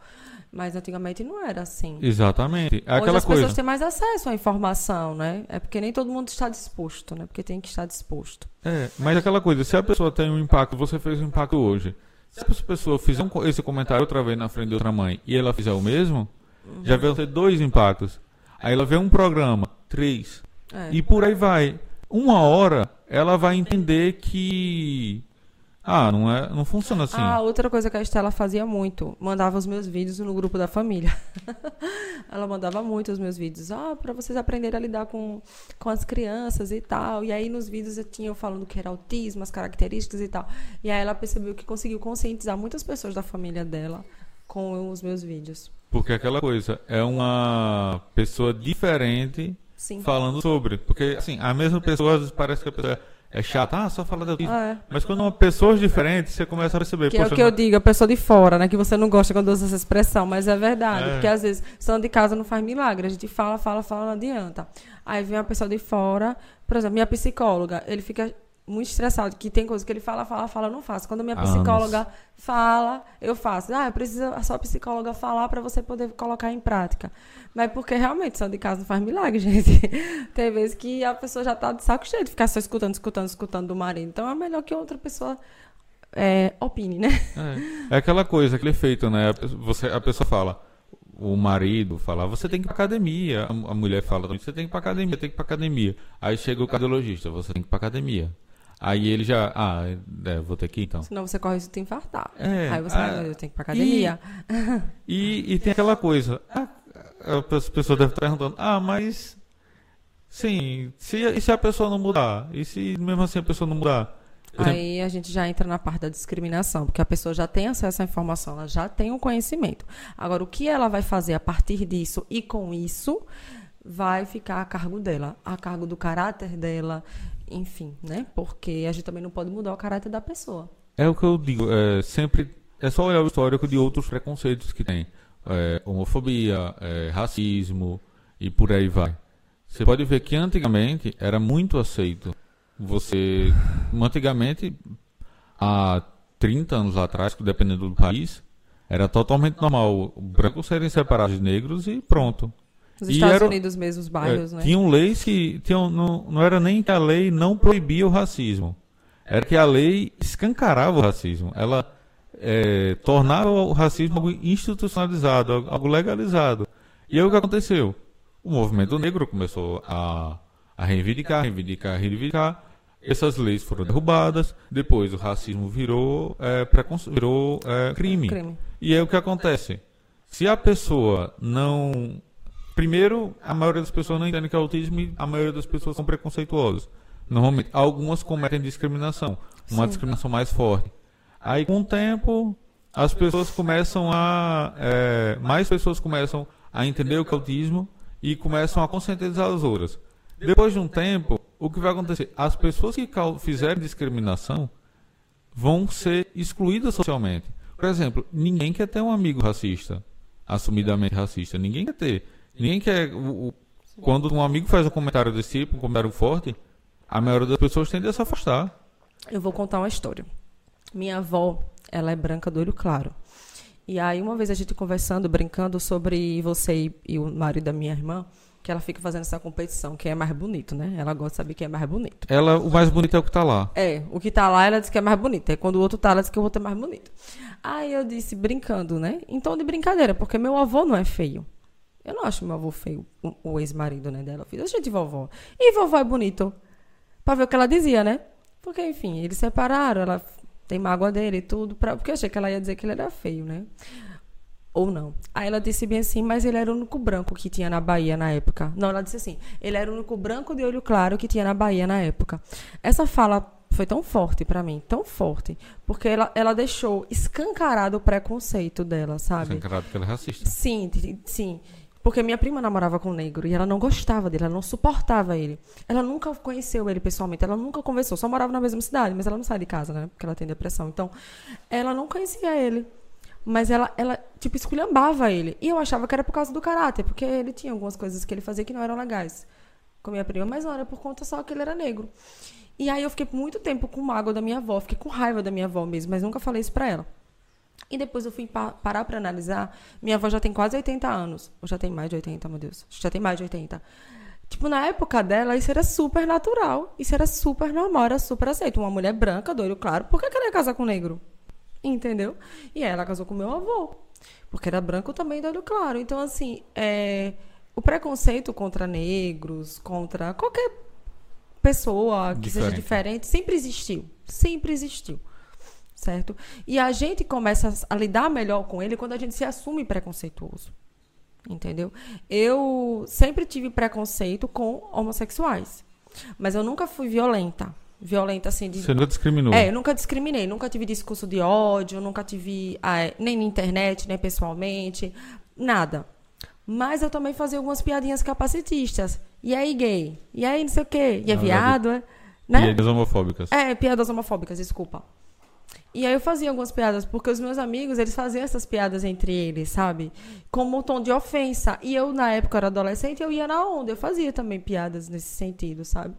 Mas antigamente não era assim. Exatamente. É Hoje aquela as coisa. pessoas têm mais acesso à informação, né? É porque nem todo mundo está disposto, né? Porque tem que estar disposto. É, mas aquela coisa, se a pessoa tem um impacto, você fez um impacto hoje. Se a pessoa fizer um esse comentário outra vez na frente de outra mãe e ela fizer o mesmo, já vai ter dois impactos. Aí ela vê um programa, três, É. e por aí vai. Uma hora ela vai entender que ah, não é, não funciona assim. Ah, outra coisa que a Estela fazia muito, mandava os meus vídeos no grupo da família. Ela mandava muito os meus vídeos, ah, para vocês aprenderem a lidar com, com as crianças e tal. E aí nos vídeos eu tinha eu falando que era autismo, as características e tal. E aí ela percebeu que conseguiu conscientizar muitas pessoas da família dela com os meus vídeos. Porque aquela coisa é uma pessoa diferente Sim. falando sobre. Porque assim, a mesma pessoa às vezes parece que a pessoa é chata, ah, só fala de. Ah, é. Mas quando uma pessoas diferentes, você começa a perceber. Que é o que eu digo, a pessoa de fora, né? Que você não gosta quando usa essa expressão, mas é verdade. É. Porque às vezes, são de casa não faz milagre. A gente fala, fala, fala, não adianta. Aí vem uma pessoa de fora, por exemplo, minha psicóloga, ele fica muito estressado, que tem coisa que ele fala, fala, fala, eu não faço. Quando a minha Há psicóloga fala, eu faço. Ah, precisa a sua psicóloga falar para você poder colocar em prática. Mas porque realmente são de casa não faz milagre, gente. Tem vezes que a pessoa já tá de saco cheio de ficar só escutando, escutando, escutando do marido. Então é melhor que outra pessoa é, opine, né? É, é aquela coisa, aquele efeito, né? A pessoa, você, a pessoa fala, o marido fala, você tem que ir pra academia. A, mulher fala você tem que ir pra academia, tem que ir pra academia. Aí chega o cardiologista, você tem que ir pra academia. Aí ele já, ah, é, vou ter que ir então. Senão você corre o risco de infartar. É, Aí você ah, vai, eu tenho que ir pra academia. E, e tem aquela coisa, a, as pessoas devem estar perguntando, ah, mas sim, se, e se a pessoa não mudar? E se mesmo assim a pessoa não mudar? Aí a gente já entra na parte da discriminação, porque a pessoa já tem acesso à informação, ela já tem o um conhecimento. Agora, o que ela vai fazer a partir disso e com isso vai ficar a cargo dela, a cargo do caráter dela, enfim, né? Porque a gente também não pode mudar o caráter da pessoa. É o que eu digo, é, sempre é só olhar o histórico de outros preconceitos que tem. É, homofobia, é, racismo e por aí vai. Você pode ver que antigamente era muito aceito. Você, antigamente, há 30 anos atrás, dependendo do país, era totalmente normal brancos serem separados de negros e pronto. Os Estados era, Unidos mesmo, os bairros, é, né? Tinham leis que. Tinham, não, não era nem que a lei não proibia o racismo. Era que a lei escancarava o racismo. Ela é, tornava o racismo algo institucionalizado, algo legalizado. E aí o que aconteceu? O movimento negro começou a, a reivindicar, reivindicar, reivindicar. Essas leis foram derrubadas. Depois o racismo virou, é, virou é, crime. crime. E aí o que acontece? Se a pessoa não Primeiro, a maioria das pessoas não entende que é autismo e a maioria das pessoas são preconceituosas. Normalmente, algumas cometem discriminação, uma Sim. discriminação mais forte. Aí, com o tempo, as pessoas começam a. É, mais pessoas começam a entender o que é autismo e começam a conscientizar as outras. Depois de um tempo, o que vai acontecer? As pessoas que fizerem discriminação vão ser excluídas socialmente. Por exemplo, ninguém quer ter um amigo racista, assumidamente racista. Ninguém quer ter. Ninguém quer. O, o, quando um amigo faz um comentário desse tipo, um comentário forte, a maioria das pessoas tende a se afastar. Eu vou contar uma história. Minha avó, ela é branca do olho claro. E aí, uma vez a gente conversando, brincando sobre você e, e o marido da minha irmã, que ela fica fazendo essa competição, quem é mais bonito, né? Ela gosta de saber quem é mais bonito. Ela, o mais bonito é o que tá lá. É, o que tá lá, ela diz que é mais bonito. Aí quando o outro tá, ela diz que eu vou ter mais bonito. Aí eu disse, brincando, né? Tom de brincadeira, porque meu avô não é feio. Eu não acho meu avô feio, o ex-marido né, dela. Eu fiz, gente, vovó. E vovó é bonito. Pra ver o que ela dizia, né? Porque, enfim, eles separaram, ela tem mágoa dele e tudo. Pra, porque eu achei que ela ia dizer que ele era feio, né? Ou não. Aí ela disse bem assim, mas ele era o único branco que tinha na Bahia na época. Não, ela disse assim, ele era o único branco de olho claro que tinha na Bahia na época. Essa fala foi tão forte para mim, tão forte, porque ela, ela deixou escancarado o preconceito dela, sabe? Escancarado porque ela é racista. Sim, sim. Porque minha prima namorava com um negro e ela não gostava dele, ela não suportava ele. Ela nunca conheceu ele pessoalmente, ela nunca conversou, só morava na mesma cidade, mas ela não sai de casa, né? Porque ela tem depressão. Então, ela não conhecia ele. Mas ela, ela, tipo, esculhambava ele. E eu achava que era por causa do caráter, porque ele tinha algumas coisas que ele fazia que não eram legais com minha prima, mas não era por conta só que ele era negro. E aí eu fiquei muito tempo com mágoa da minha avó, fiquei com raiva da minha avó mesmo, mas nunca falei isso pra ela. E depois eu fui pa parar para analisar. Minha avó já tem quase 80 anos. Ou já tem mais de 80, meu Deus. Já tem mais de 80. Tipo, na época dela, isso era super natural. Isso era super normal, era super aceito. Uma mulher branca, do olho claro, por que ela ia casar com um negro? Entendeu? E ela casou com meu avô. Porque era branco também do olho claro. Então, assim, é, o preconceito contra negros, contra qualquer pessoa que diferente. seja diferente, sempre existiu. Sempre existiu certo? E a gente começa a lidar melhor com ele quando a gente se assume preconceituoso. Entendeu? Eu sempre tive preconceito com homossexuais, mas eu nunca fui violenta. Violenta assim de. Você nunca discriminou? É, eu nunca discriminei, nunca tive discurso de ódio, nunca tive. Ah, nem na internet, nem pessoalmente, nada. Mas eu também fazia algumas piadinhas capacitistas. E aí, gay? E aí, não sei o quê? E é viado, é? Né? Piadas homofóbicas. É, piadas homofóbicas, desculpa. E aí eu fazia algumas piadas, porque os meus amigos, eles faziam essas piadas entre eles, sabe? Como um tom de ofensa. E eu, na época, era adolescente, eu ia na onda, eu fazia também piadas nesse sentido, sabe?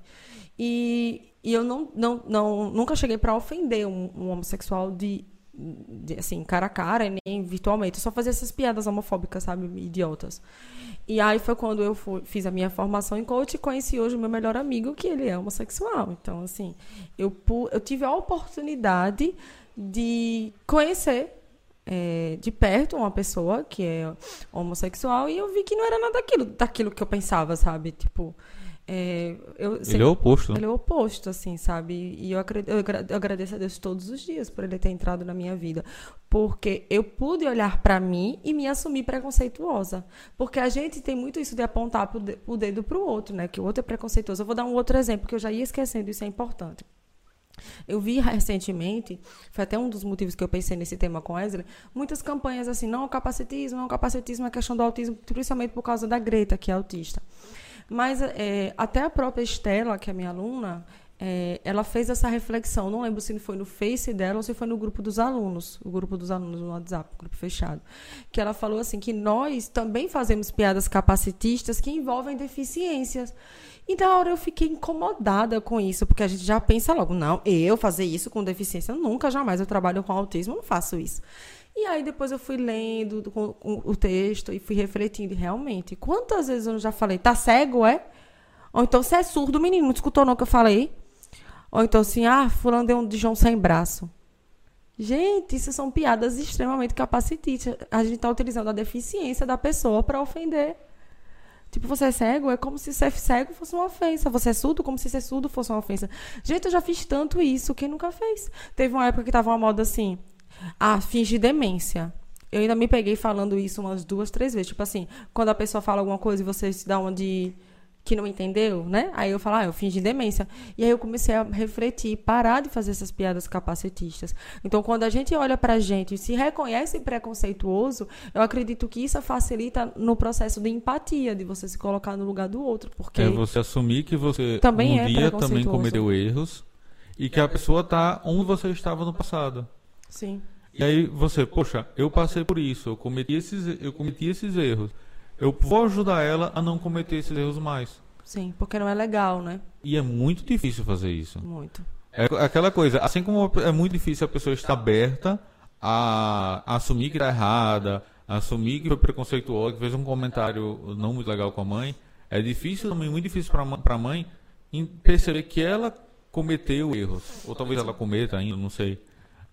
E, e eu não, não, não, nunca cheguei para ofender um, um homossexual de, de, assim, cara a cara, nem virtualmente. Eu só fazia essas piadas homofóbicas, sabe? Idiotas. E aí foi quando eu fui, fiz a minha formação em coach e conheci hoje o meu melhor amigo, que ele é homossexual. Então, assim, eu, eu tive a oportunidade de conhecer é, de perto uma pessoa que é homossexual e eu vi que não era nada daquilo, daquilo que eu pensava, sabe? Tipo, É, eu Ele é o oposto, né? ele é o oposto, assim, sabe? E eu, eu agra- eu agradeço a Deus todos os dias por ele ter entrado na minha vida. Porque eu pude olhar pra mim e me assumir preconceituosa. Porque a gente tem muito isso de apontar o dedo pro outro, né? Que o outro é preconceituoso. Eu vou dar um outro exemplo, que eu já ia esquecendo, isso é importante. Eu vi recentemente, foi até um dos motivos que eu pensei nesse tema com Wesley, muitas campanhas assim, não ao capacitismo, não ao capacitismo, é questão do autismo, principalmente por causa da Greta, que é autista. Mas é, até a própria Estela, que é minha aluna, é, ela fez essa reflexão. Não lembro se foi no Face dela ou se foi no grupo dos alunos, o grupo dos alunos no WhatsApp, o grupo fechado. Que ela falou assim que nós também fazemos piadas capacitistas que envolvem deficiências. E na hora eu fiquei incomodada com isso, porque a gente já pensa logo, não, eu fazer isso com deficiência, nunca, jamais. Eu trabalho com autismo, não faço isso. E aí depois eu fui lendo o texto e fui refletindo, e realmente, quantas vezes eu já falei, tá cego, é? Ou então, você é surdo, menino, não escutou não que eu falei? Ou então assim, ah, fulano deu um de João sem braço. Gente, isso são piadas extremamente capacitistas. A gente está utilizando a deficiência da pessoa para ofender. Tipo, você é cego, é como se ser cego fosse uma ofensa. Você é surdo, como se ser surdo fosse uma ofensa. Gente, eu já fiz tanto isso, quem nunca fez? Teve uma época que tava uma moda assim, ah, fingir demência. Eu ainda me peguei falando isso umas duas, três vezes. Tipo assim, quando a pessoa fala alguma coisa e você se dá uma de que não entendeu, né? Aí eu falo, ah, eu fingi demência. E aí eu comecei a refletir, parar de fazer essas piadas capacitistas. Então, quando a gente olha pra gente e se reconhece preconceituoso, eu acredito que isso facilita no processo de empatia, de você se colocar no lugar do outro. Porque É você assumir que você Também um é dia também cometeu erros e que a pessoa tá onde você estava no passado. Sim. E aí você, poxa, eu passei por isso, eu cometi esses, eu cometi esses erros. Eu vou ajudar ela a não cometer esses erros mais. Sim, porque não é legal, né? E é muito difícil fazer isso. Muito. É aquela coisa, assim como é muito difícil a pessoa estar aberta a, a assumir que está errada, a assumir que foi preconceituosa, que fez um comentário não muito legal com a mãe, é difícil também, muito difícil para a mãe perceber que ela cometeu erros, ou talvez ela cometa ainda, não sei,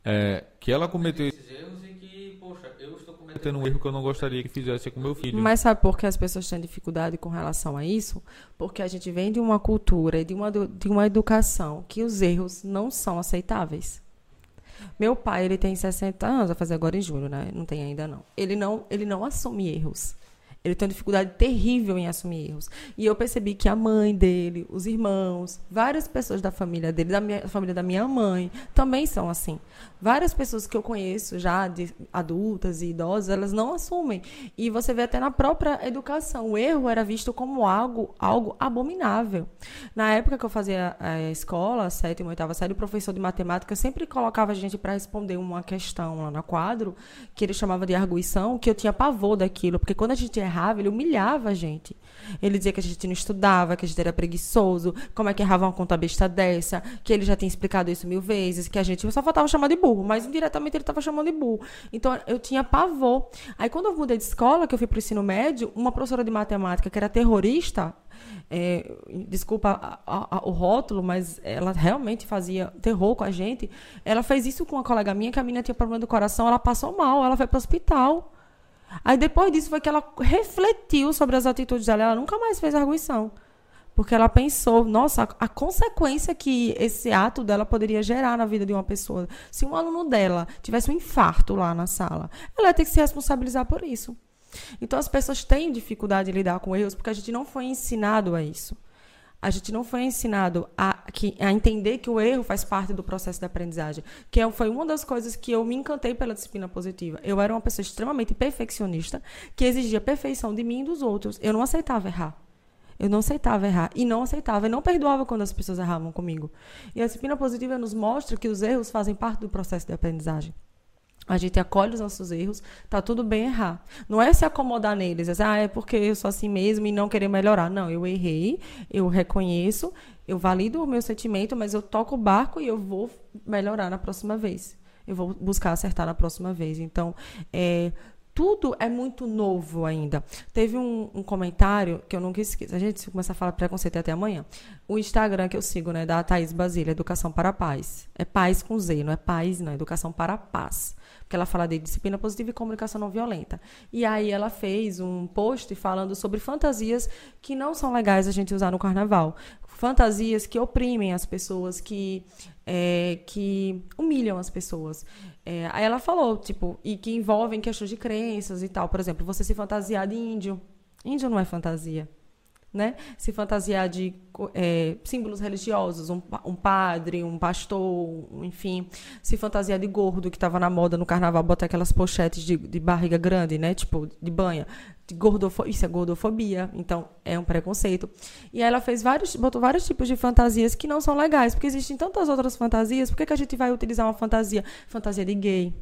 é, que ela cometeu esses erros e que, poxa, eu estou cometendo um erro que eu não gostaria que fizesse com meu filho. Mas sabe por que as pessoas têm dificuldade com relação a isso? Porque a gente vem de uma cultura e de uma, de uma educação que os erros não são aceitáveis. Meu pai, ele tem 60 anos, vai fazer agora em julho, né? Não tem ainda não. Ele não, ele não assume erros. Ele tem uma dificuldade terrível em assumir erros. E eu percebi que a mãe dele, os irmãos, várias pessoas da família dele, da minha, família da minha mãe, também são assim. Várias pessoas que eu conheço já, de adultas e idosas, elas não assumem. E você vê até na própria educação. O erro era visto como algo, algo abominável. Na época que eu fazia a escola, a sétima oitava série, o professor de matemática sempre colocava a gente para responder uma questão lá no quadro, que ele chamava de arguição, que eu tinha pavor daquilo, porque quando a gente ele humilhava a gente. Ele dizia que a gente não estudava, que a gente era preguiçoso, como é que errava uma conta besta dessa, que ele já tinha explicado isso mil vezes, que a gente só faltava chamar de burro, mas indiretamente ele estava chamando de burro. Então eu tinha pavor. Aí quando eu mudei de escola, que eu fui para o ensino médio, uma professora de matemática que era terrorista, é, desculpa a- a- o rótulo, mas ela realmente fazia terror com a gente. Ela fez isso com uma colega minha, que a menina tinha problema do coração, ela passou mal, ela foi para o hospital. Aí depois disso foi que ela refletiu sobre as atitudes dela, ela nunca mais fez arguição. Porque ela pensou, nossa, a, consequência que esse ato dela poderia gerar na vida de uma pessoa. Se um aluno dela tivesse um infarto lá na sala, ela ia ter que se responsabilizar por isso. Então as pessoas têm dificuldade de lidar com erros porque a gente não foi ensinado a isso. A gente não foi ensinado a, que- a entender que o erro faz parte do processo de aprendizagem. Que é- foi uma das coisas que eu me encantei pela disciplina positiva. Eu era uma pessoa extremamente perfeccionista, que exigia perfeição de mim e dos outros. Eu não aceitava errar. Eu não aceitava errar. E não aceitava. E não perdoava quando as pessoas erravam comigo. E a disciplina positiva nos mostra que os erros fazem parte do processo de aprendizagem. A gente acolhe os nossos erros, tá tudo bem errar. Não é se acomodar neles, é, ah, é porque eu sou assim mesmo e não querer melhorar. Não, eu errei, eu reconheço, eu valido o meu sentimento, mas eu toco o barco e eu vou melhorar na próxima vez. Eu vou buscar acertar na próxima vez. Então, é, tudo é muito novo ainda. Teve um, um, comentário que eu nunca esqueço. A gente começa a falar preconceito até amanhã. O Instagram que eu sigo, né, da Thaís Basília, Educação para a Paz. É paz com Z, não é paz, não, é educação para a paz. Porque ela fala de disciplina positiva e comunicação não violenta. E aí ela fez um post falando sobre fantasias que não são legais a gente usar no carnaval. Fantasias que oprimem as pessoas, que, é, que humilham as pessoas. É, aí ela falou, tipo, e que envolvem questões de crenças e tal. Por exemplo, você se fantasiar de índio. Índio não é fantasia. Né? Se fantasiar de é, símbolos religiosos, um, um, padre, um pastor, enfim. Se fantasiar de gordo, que estava na moda no carnaval, botar aquelas pochetes de, de barriga grande, né? Tipo, de banha. De gordofobia, isso é gordofobia, então é um preconceito. E aí ela fez vários, botou vários tipos de fantasias que não são legais, porque existem tantas outras fantasias, por que, que a gente vai utilizar uma fantasia? Fantasia de gay,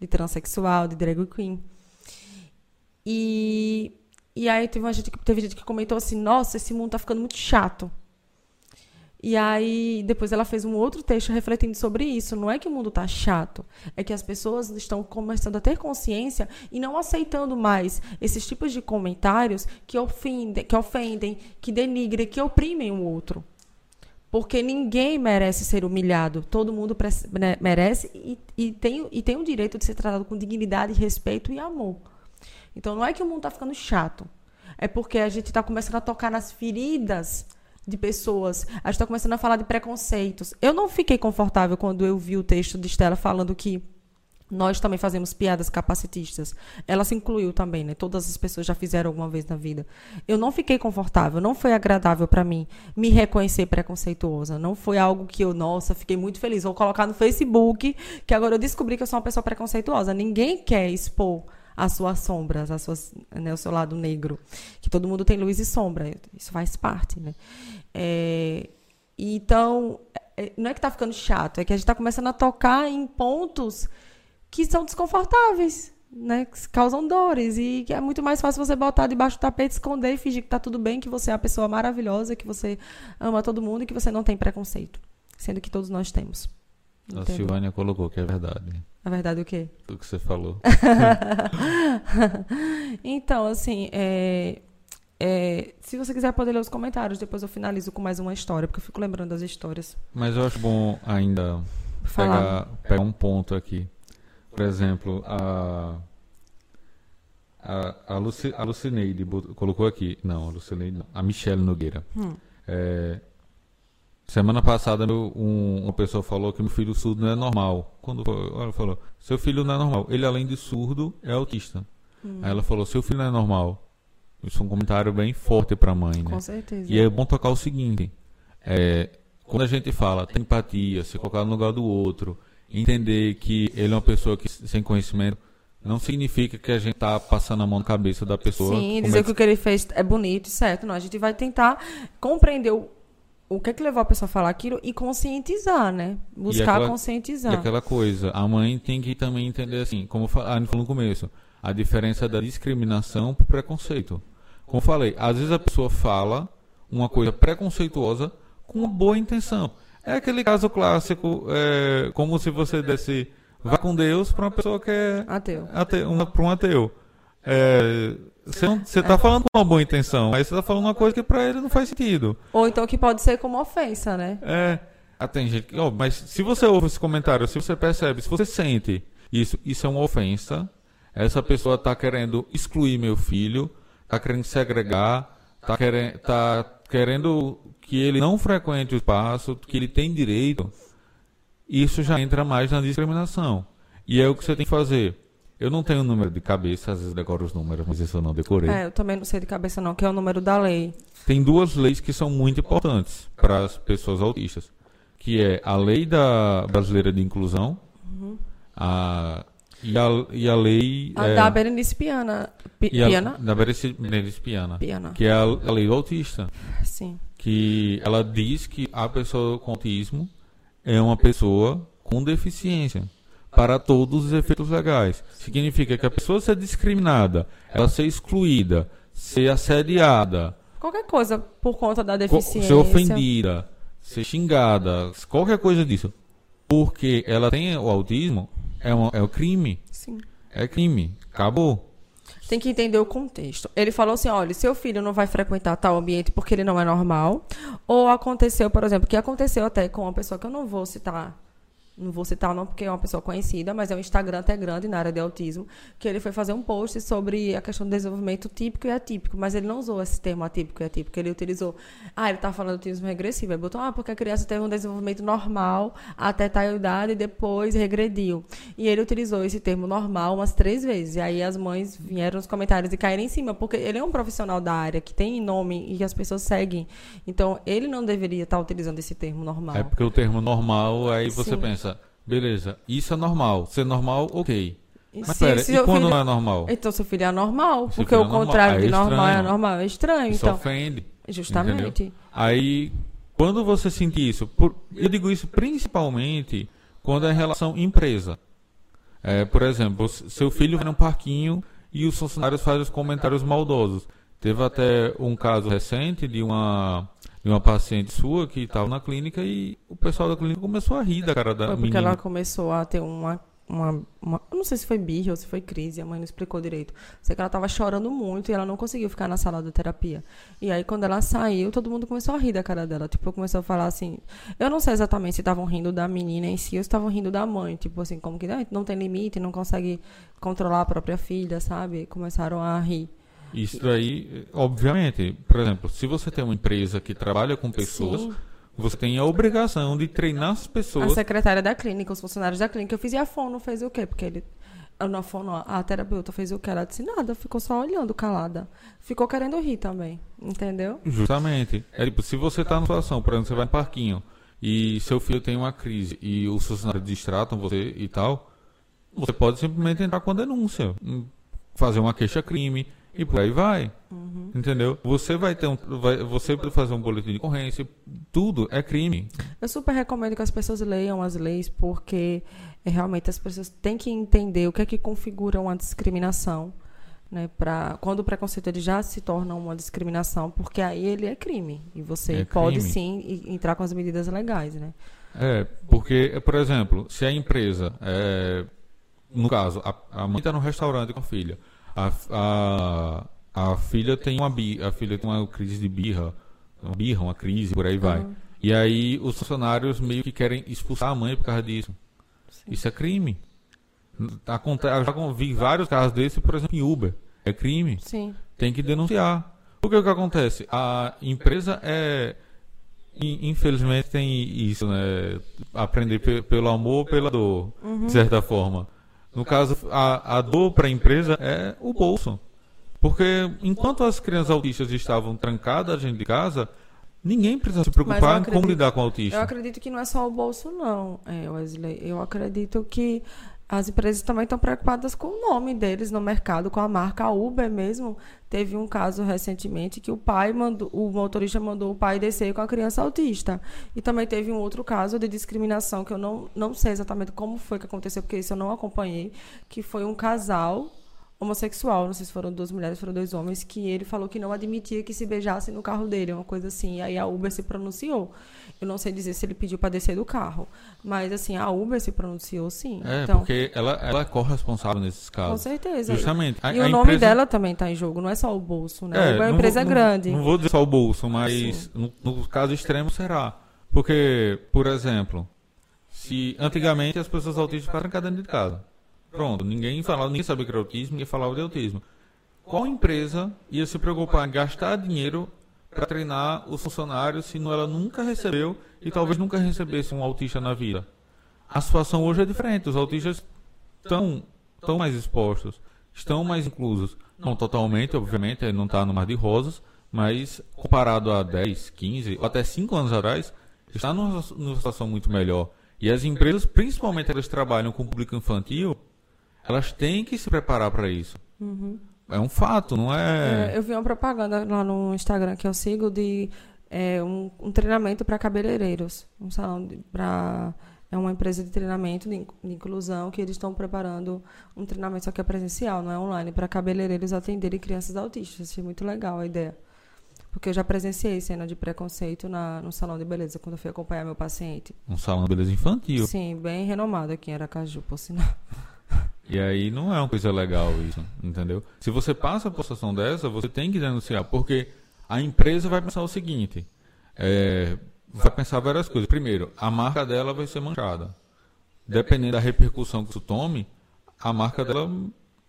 de transexual, de drag queen. E e aí teve, uma gente, teve gente que comentou assim, nossa, esse mundo tá ficando muito chato. E aí, depois ela fez um outro texto refletindo sobre isso. Não é que o mundo está chato, é que as pessoas estão começando a ter consciência e não aceitando mais esses tipos de comentários que ofendem, que, ofendem, que denigrem, que oprimem o outro. Porque ninguém merece ser humilhado. Todo mundo né, merece e, e, tem, e tem o direito de ser tratado com dignidade, respeito e amor. Então não é que o mundo está ficando chato. É porque a gente está começando a tocar nas feridas de pessoas. A gente está começando a falar de preconceitos. Eu não fiquei confortável quando eu vi o texto de Estela falando que nós também fazemos piadas capacitistas. Ela se incluiu também, né? Todas as pessoas já fizeram alguma vez na vida. Eu não fiquei confortável, não foi agradável para mim me reconhecer preconceituosa. Não foi algo que eu, nossa, fiquei muito feliz. Vou colocar no Facebook que agora eu descobri que eu sou uma pessoa preconceituosa. Ninguém quer expor as suas sombras, as suas, né, o seu lado negro. Que todo mundo tem luz e sombra, isso faz parte, né? É, então, é, não é que está ficando chato, é que a gente está começando a tocar em pontos que são desconfortáveis, né? Que causam dores e que é muito mais fácil você botar debaixo do tapete, esconder e fingir que está tudo bem, que você é uma pessoa maravilhosa, que você ama todo mundo e que você não tem preconceito, sendo que todos nós temos. A Silvânia colocou que é verdade. Na verdade, o quê? O que você falou. então, assim, é, é, se você quiser poder ler os comentários, depois eu finalizo com mais uma história, porque eu fico lembrando das histórias. Mas eu acho bom ainda pegar, pegar um ponto aqui. Por exemplo, a. A, a, Luci, a Lucineide colocou aqui. Não, a Lucineide não. A Michelle Nogueira. Hum. É, Semana passada um, uma pessoa falou que meu filho surdo não é normal. Quando ela falou, seu filho não é normal. Ele além de surdo é autista. Hum. Aí ela falou, seu filho não é normal. Isso é um comentário bem forte para a mãe, né? Com certeza. E é bom tocar o seguinte: é, quando a gente fala tem empatia, se colocar no lugar do outro, entender que ele é uma pessoa que sem conhecimento, não significa que a gente tá passando a mão na cabeça da pessoa. Sim, dizer que o que ele fez é bonito, certo? Não, a gente vai tentar compreender o o que é que levou a pessoa a falar aquilo e conscientizar, né? Buscar aquela, conscientizar. E aquela coisa, a mãe tem que também entender assim, como a gente falou no começo, a diferença da discriminação para preconceito. Como eu falei, às vezes a pessoa fala uma coisa preconceituosa com uma boa intenção. É aquele caso clássico, é, como se você desse vá com Deus para uma pessoa que é ateu, ateu para um ateu. É, você está falando com uma boa intenção, aí você está falando uma coisa que para ele não faz sentido. Ou então que pode ser como ofensa, né? É. Ah, tem gente oh, mas se você ouve esse comentário, se você percebe, se você sente isso, isso é uma ofensa. Essa pessoa está querendo excluir meu filho, está querendo segregar, está querendo, tá querendo que ele não frequente o espaço, que ele tem direito. Isso já entra mais na discriminação. E é o que você tem que fazer eu não tenho o número de cabeça, às vezes decoro os números, mas isso eu não decorei. É, eu também não sei de cabeça não, que é o número da lei. Tem duas leis que são muito importantes para as pessoas autistas, que é a lei da brasileira de inclusão uhum. a, e, a, e a lei... A é, da Berenice Piana. Pi, a, Piana? Da Berenice Piana, Piana. Que é a, a lei do autista. Sim. Que ela diz que a pessoa com autismo é uma pessoa com deficiência para todos os efeitos legais. Significa que a pessoa ser discriminada, ela ser excluída, ser assediada, qualquer coisa por conta da deficiência, ser ofendida, ser xingada, qualquer coisa disso, porque ela tem o autismo, é, um, é um crime. Sim. É crime. Acabou. Tem que entender o contexto. Ele falou assim: olha, seu filho não vai frequentar tal ambiente porque ele não é normal. Ou aconteceu, por exemplo, que aconteceu até com uma pessoa que eu não vou citar não vou citar não porque é uma pessoa conhecida, mas é um Instagram até grande na área de autismo, que ele foi fazer um post sobre a questão do desenvolvimento típico e atípico, mas ele não usou esse termo atípico e atípico, ele utilizou, ah, ele tá falando do autismo regressivo, ele botou, ah, porque a criança teve um desenvolvimento normal até tal idade e depois regrediu. E ele utilizou esse termo normal umas três vezes, e aí as mães vieram nos comentários e caíram em cima, porque ele é um profissional da área que tem nome e as pessoas seguem, então ele não deveria estar utilizando esse termo normal. É porque o termo normal, aí você Sim. pensa, Beleza, isso é normal. Ser normal, ok. Mas se, pera, se e quando filho... não é normal? Então seu filho é anormal, porque o é contrário de normal é anormal, é estranho. Isso então, ofende. Justamente. Entendeu? Aí, quando você sentir isso, por, eu digo isso principalmente quando é relação empresa. É, por exemplo, seu filho vai num parquinho e os funcionários fazem os comentários maldosos. Teve até um caso recente de uma de uma paciente sua que estava na clínica e o pessoal da clínica começou a rir da cara da foi porque menina. ela começou a ter uma, uma, uma não sei se foi birra ou se foi crise, a mãe não explicou direito. Sei que ela estava chorando muito e ela não conseguiu ficar na sala de terapia. E aí quando ela saiu, todo mundo começou a rir da cara dela. Tipo, começou a falar assim, eu não sei exatamente se estavam rindo da menina em si ou se estavam rindo da mãe, tipo assim, como que ah, não tem limite, não consegue controlar a própria filha, sabe? Começaram a rir. Isso aí, obviamente, por exemplo, se você tem uma empresa que trabalha com pessoas, Sim. você tem a obrigação de treinar as pessoas. A secretária da clínica, os funcionários da clínica, eu fiz e a fono fez o quê? Porque ele na fono, a terapeuta fez o que? Ela disse nada, ficou só olhando calada. Ficou querendo rir também, entendeu? Justamente. É tipo, se você está numa situação, por exemplo, você vai no parquinho e seu filho tem uma crise e os funcionários distratam você e tal, você pode simplesmente entrar com a denúncia, fazer uma queixa-crime, e por aí vai. Uhum. Entendeu? Você vai ter um. Vai, você vai fazer um boletim de ocorrência, tudo é crime. Eu super recomendo que as pessoas leiam as leis, porque é, realmente as pessoas têm que entender o que é que configura uma discriminação. Né, pra, quando o preconceito ele já se torna uma discriminação, porque aí ele é crime. E você é pode crime. sim entrar com as medidas legais. Né? É, porque, por exemplo, se a empresa, é, no caso, a, a mãe está no restaurante com a filha a, a, a filha tem uma bi, a filha tem uma crise de birra, uma birra, uma crise, por aí vai. Uhum. E aí os funcionários meio que querem expulsar a mãe por causa disso. Sim. Isso é crime. Acontece, já vi vários casos desses, por exemplo, em Uber. É crime. Sim. Tem que denunciar. Porque o que acontece? A empresa é. Infelizmente tem isso, né? Aprender pelo amor ou pela dor, uhum. de certa forma. No caso, a, a dor para a empresa é o bolso. Porque enquanto as crianças autistas estavam trancadas dentro de casa, ninguém precisa se preocupar acredito, em como lidar com o autista. Eu acredito que não é só o bolso, não, é, Wesley. Eu acredito que as empresas também estão preocupadas com o nome deles no mercado, com a marca a Uber mesmo. Teve um caso recentemente que o pai mandou, o motorista mandou o pai descer com a criança autista. E também teve um outro caso de discriminação que eu não, não sei exatamente como foi que aconteceu, porque isso eu não acompanhei, que foi um casal homossexual, não sei se foram duas mulheres, foram dois homens, que ele falou que não admitia que se beijasse no carro dele, uma coisa assim. E aí a Uber se pronunciou. Eu não sei dizer se ele pediu para descer do carro, mas assim, a Uber se pronunciou sim. É, então, porque ela, ela é corresponsável nesses casos. Com certeza. Justamente. A, e o nome empresa... dela também está em jogo, não é só o bolso, né? É, é uma empresa vou, grande. Não, não, vou dizer só o bolso, mas no, no caso extremo será. Porque, por exemplo, se antigamente as pessoas autistas ficaram dentro de casa. Pronto, ninguém falava, ninguém sabia que era autismo, ninguém falava de autismo. Qual empresa ia se preocupar em gastar dinheiro para treinar os funcionários se ela nunca recebeu e talvez nunca recebesse um autista na vida? A situação hoje é diferente, os autistas estão, estão mais expostos, estão mais inclusos. Não totalmente, obviamente, não está no mar de rosas, mas comparado a 10, 15 ou até 5 anos atrás, está numa, numa situação muito melhor. E as empresas, principalmente elas trabalham com o público infantil, elas têm que se preparar para isso. Uhum. É um fato, não é... é... Eu vi uma propaganda lá no Instagram que eu sigo de é, um, um, treinamento para cabeleireiros. Um salão para é uma empresa de treinamento de, inclusão que eles estão preparando um treinamento só que é presencial, não é online, para cabeleireiros atenderem crianças autistas. Achei muito legal a ideia. Porque eu já presenciei cena de preconceito na, no salão de beleza, quando eu fui acompanhar meu paciente. Um salão de beleza infantil? Sim, bem renomado aqui em Aracaju, por sinal. E aí não é uma coisa legal isso, entendeu? Se você passa por uma situação dessa, você tem que denunciar, porque a empresa vai pensar o seguinte, é, vai pensar várias coisas. Primeiro, a marca dela vai ser manchada. Dependendo da repercussão que isso tome, a marca dela,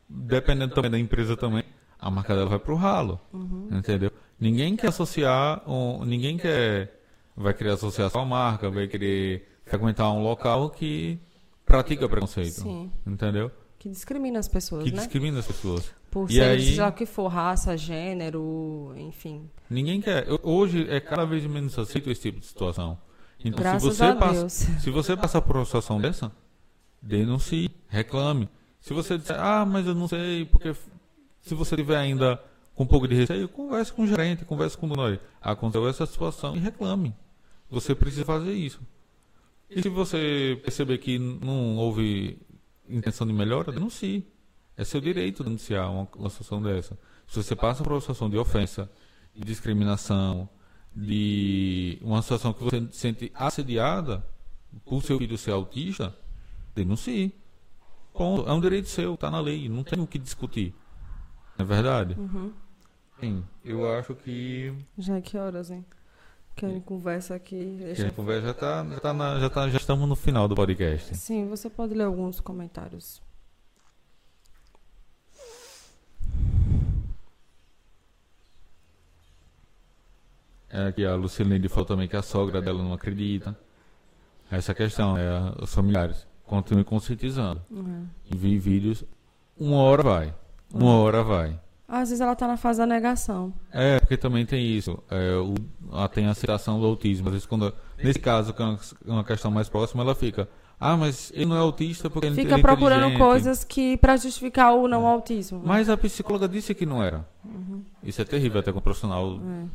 dependendo também da empresa também, a marca dela vai pro ralo, Uhum. entendeu? Ninguém quer associar, um, ninguém quer, vai querer associar sua marca, vai querer frequentar um local que pratica preconceito, Sim. entendeu? Que discrimina as pessoas, Que né? discrimina as pessoas. Por E ser, aí- seja o que for, raça, gênero, enfim. Ninguém quer. Hoje é cada vez menos aceito esse tipo de situação. Então, Graças se você passa, se você passar por uma situação dessa, denuncie, reclame. Se você disser, ah, mas eu não sei, porque se você tiver ainda com um pouco de receio, converse com o gerente, converse com o dono. Aconteceu essa situação e reclame. Você precisa fazer isso. E se você perceber que não houve intenção de melhora, denuncie. É seu direito denunciar uma, uma situação dessa. Se você passa por uma situação de ofensa, de discriminação, de uma situação que você se sente assediada por seu filho ser autista, denuncie. Ponto. É um direito seu, está na lei, não tem o que discutir. Não é verdade? Uhum. Sim, eu acho que, Já é que horas, hein? Querem conversa aqui. que a conversa já, tá, já, tá na- já, tá- já estamos no final do podcast. Sim, você pode ler alguns comentários. É que a Lucilene falou também que a sogra dela não acredita. Essa questão, é, os familiares. Continue conscientizando. Uhum. Envie vídeos. Uma hora vai. Uma hora vai. Às vezes ela tá na fase da negação. É, porque também tem isso. É, o, ela tem a aceitação do autismo. Às vezes, quando, nesse caso, que é uma, questão mais próxima, ela fica. Ah, mas ele não é autista porque ele Fica ele é procurando inteligente." coisas que para justificar o não autismo. né? Mas a psicóloga disse que não era. Isso é terrível, até que o profissional É.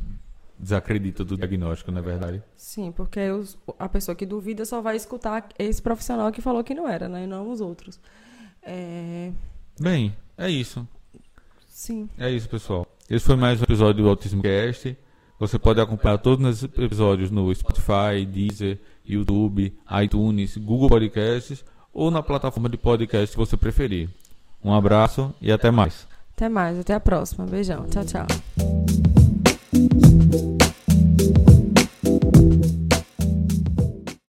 desacredita do diagnóstico, não é verdade? Sim, porque os- a pessoa que duvida só vai escutar esse profissional que falou que não era, né? E não os outros. É, Bem, é isso. Sim. É isso, pessoal. Esse foi mais um episódio do Autismo Cast. Você pode acompanhar todos os episódios no Spotify, Deezer, YouTube, iTunes, Google Podcasts ou na plataforma de podcast que você preferir. Um abraço e até mais. Até mais, até a próxima. Beijão. Tchau, tchau.